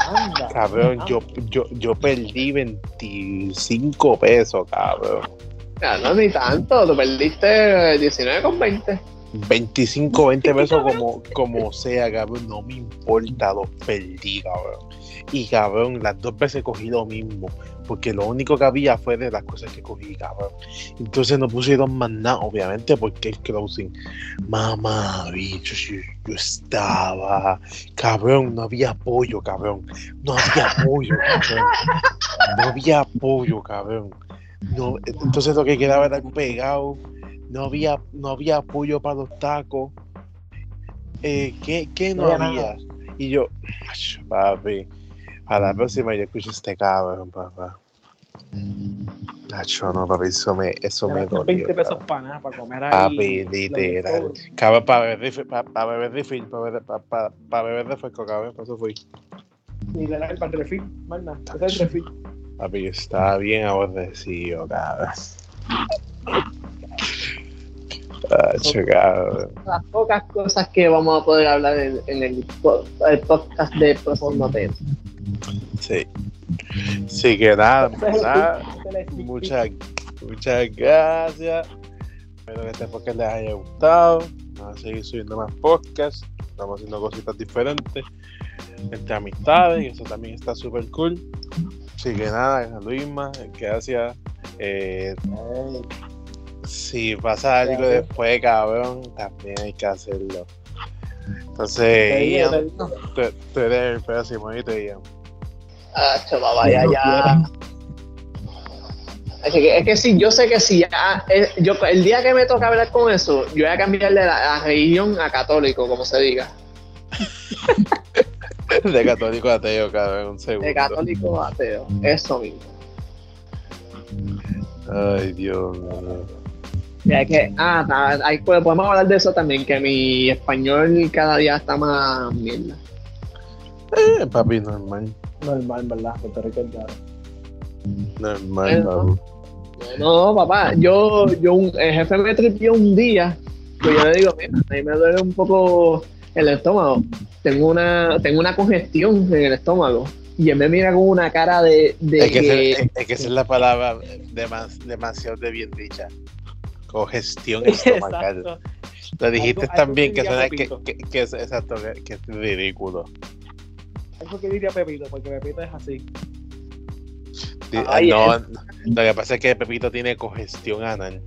Speaker 3: Anda.
Speaker 1: Cabrón,
Speaker 3: Anda.
Speaker 1: yo, yo, yo perdí 25 pesos, cabrón.
Speaker 2: Ya, no, ni tanto, tú perdiste 19 con 20.
Speaker 1: 25, 20 pesos como, como sea, cabrón, no me importa, los perdí, cabrón. Y cabrón, las dos veces cogí lo mismo, porque lo único que había fue de las cosas que cogí, cabrón. Entonces no pusieron más nada, obviamente, porque el closing. Mamá, bicho, yo, yo estaba. Cabrón, no había apoyo, cabrón. No había apoyo, cabrón. No había apoyo, cabrón. No, entonces lo que quedaba era pegado. No había, no había apoyo para los tacos. Eh, ¿qué, qué no
Speaker 3: No había
Speaker 1: había? Y yo, "Ach, papi, a la próxima yo escucho este cabrón, papá. Nacho, no, papi, eso me, eso me dolió.
Speaker 3: 20 pesos para nada, para comer ahí.
Speaker 1: Papi, literal. Cabrón, para beber refill, para, para beber refill, para beber, para, para, para beber refresco, cabrón, para eso fui.
Speaker 3: Y le da el para el refil, más nada. Ese es el refil.
Speaker 1: Papi, yo estaba bien aborrecido, cabrón. Cabrón.
Speaker 2: Las pocas cosas que vamos a poder hablar en, en el, po- el podcast de próximo tema.
Speaker 1: Sí. Sí que nada, Muchas, muchas gracias. Espero que este podcast les haya gustado. Vamos a seguir subiendo más podcasts. Estamos haciendo cositas diferentes entre amistades y eso también está súper cool. Así que nada, Luisma, gracias. Eh, si pasa algo después, cabrón, también hay que hacerlo. Entonces, Ian, tú tú eres el próximo, y te Ian.
Speaker 2: Ah, chaval, vaya ya. Es que, es que sí, yo sé que si ya, eh, yo, el día que me toca hablar con eso, yo voy a cambiarle la, la religión a católico, como se diga.
Speaker 1: De católico a ateo, cabrón, un segundo.
Speaker 2: De católico a ateo, eso mismo.
Speaker 1: Ay, Dios mío.
Speaker 2: Ya que, ah, ta- ahí pues, podemos hablar de eso también, que mi español cada día está más mierda.
Speaker 1: Eh, papi, normal.
Speaker 3: Normal, ¿verdad? Puerto Rico es.
Speaker 1: Normal, papi.
Speaker 2: No, no, papá, yo, yo un, el jefe me tripió un día, pues yo le digo, mira, a mí me duele un poco el estómago, tengo una, tengo una congestión en el estómago, y él me mira con una cara de, de
Speaker 1: Es que,
Speaker 2: que,
Speaker 1: esa- es, es que esa es la palabra demas- demasiado de bien dicha. Congestión estomacal.
Speaker 3: Exacto.
Speaker 1: Lo dijiste
Speaker 3: Algo- algo
Speaker 1: también que
Speaker 3: que
Speaker 1: suena que, que, que es exacto, que, que es ridículo.
Speaker 3: Eso que diría Pepito, porque Pepito es así.
Speaker 1: Di-
Speaker 2: Ay,
Speaker 1: no, lo que pasa es que Pepito tiene congestión anal.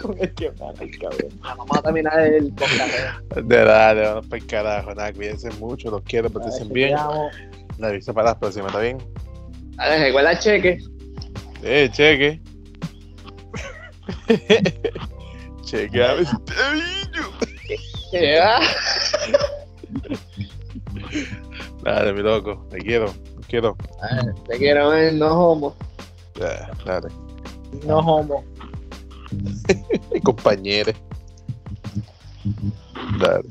Speaker 3: Con el que mata el cabrón.
Speaker 2: Vamos a terminar el podcast.
Speaker 1: De verdad, de vamos para el carajo. Nada, cuídense mucho, los quiero, pasen
Speaker 3: Te
Speaker 1: bien. La aviso para las próximas, ¿está bien?
Speaker 2: Dale, recuerda el cheque.
Speaker 1: Eh, cheque. cheque, a ver si te pillo.
Speaker 2: Que va.
Speaker 1: Dale, mi loco, te quiero, te quiero.
Speaker 2: Dale, Te quiero ver, no homo.
Speaker 1: Dale,
Speaker 3: No homo.
Speaker 1: compañeros. Dale.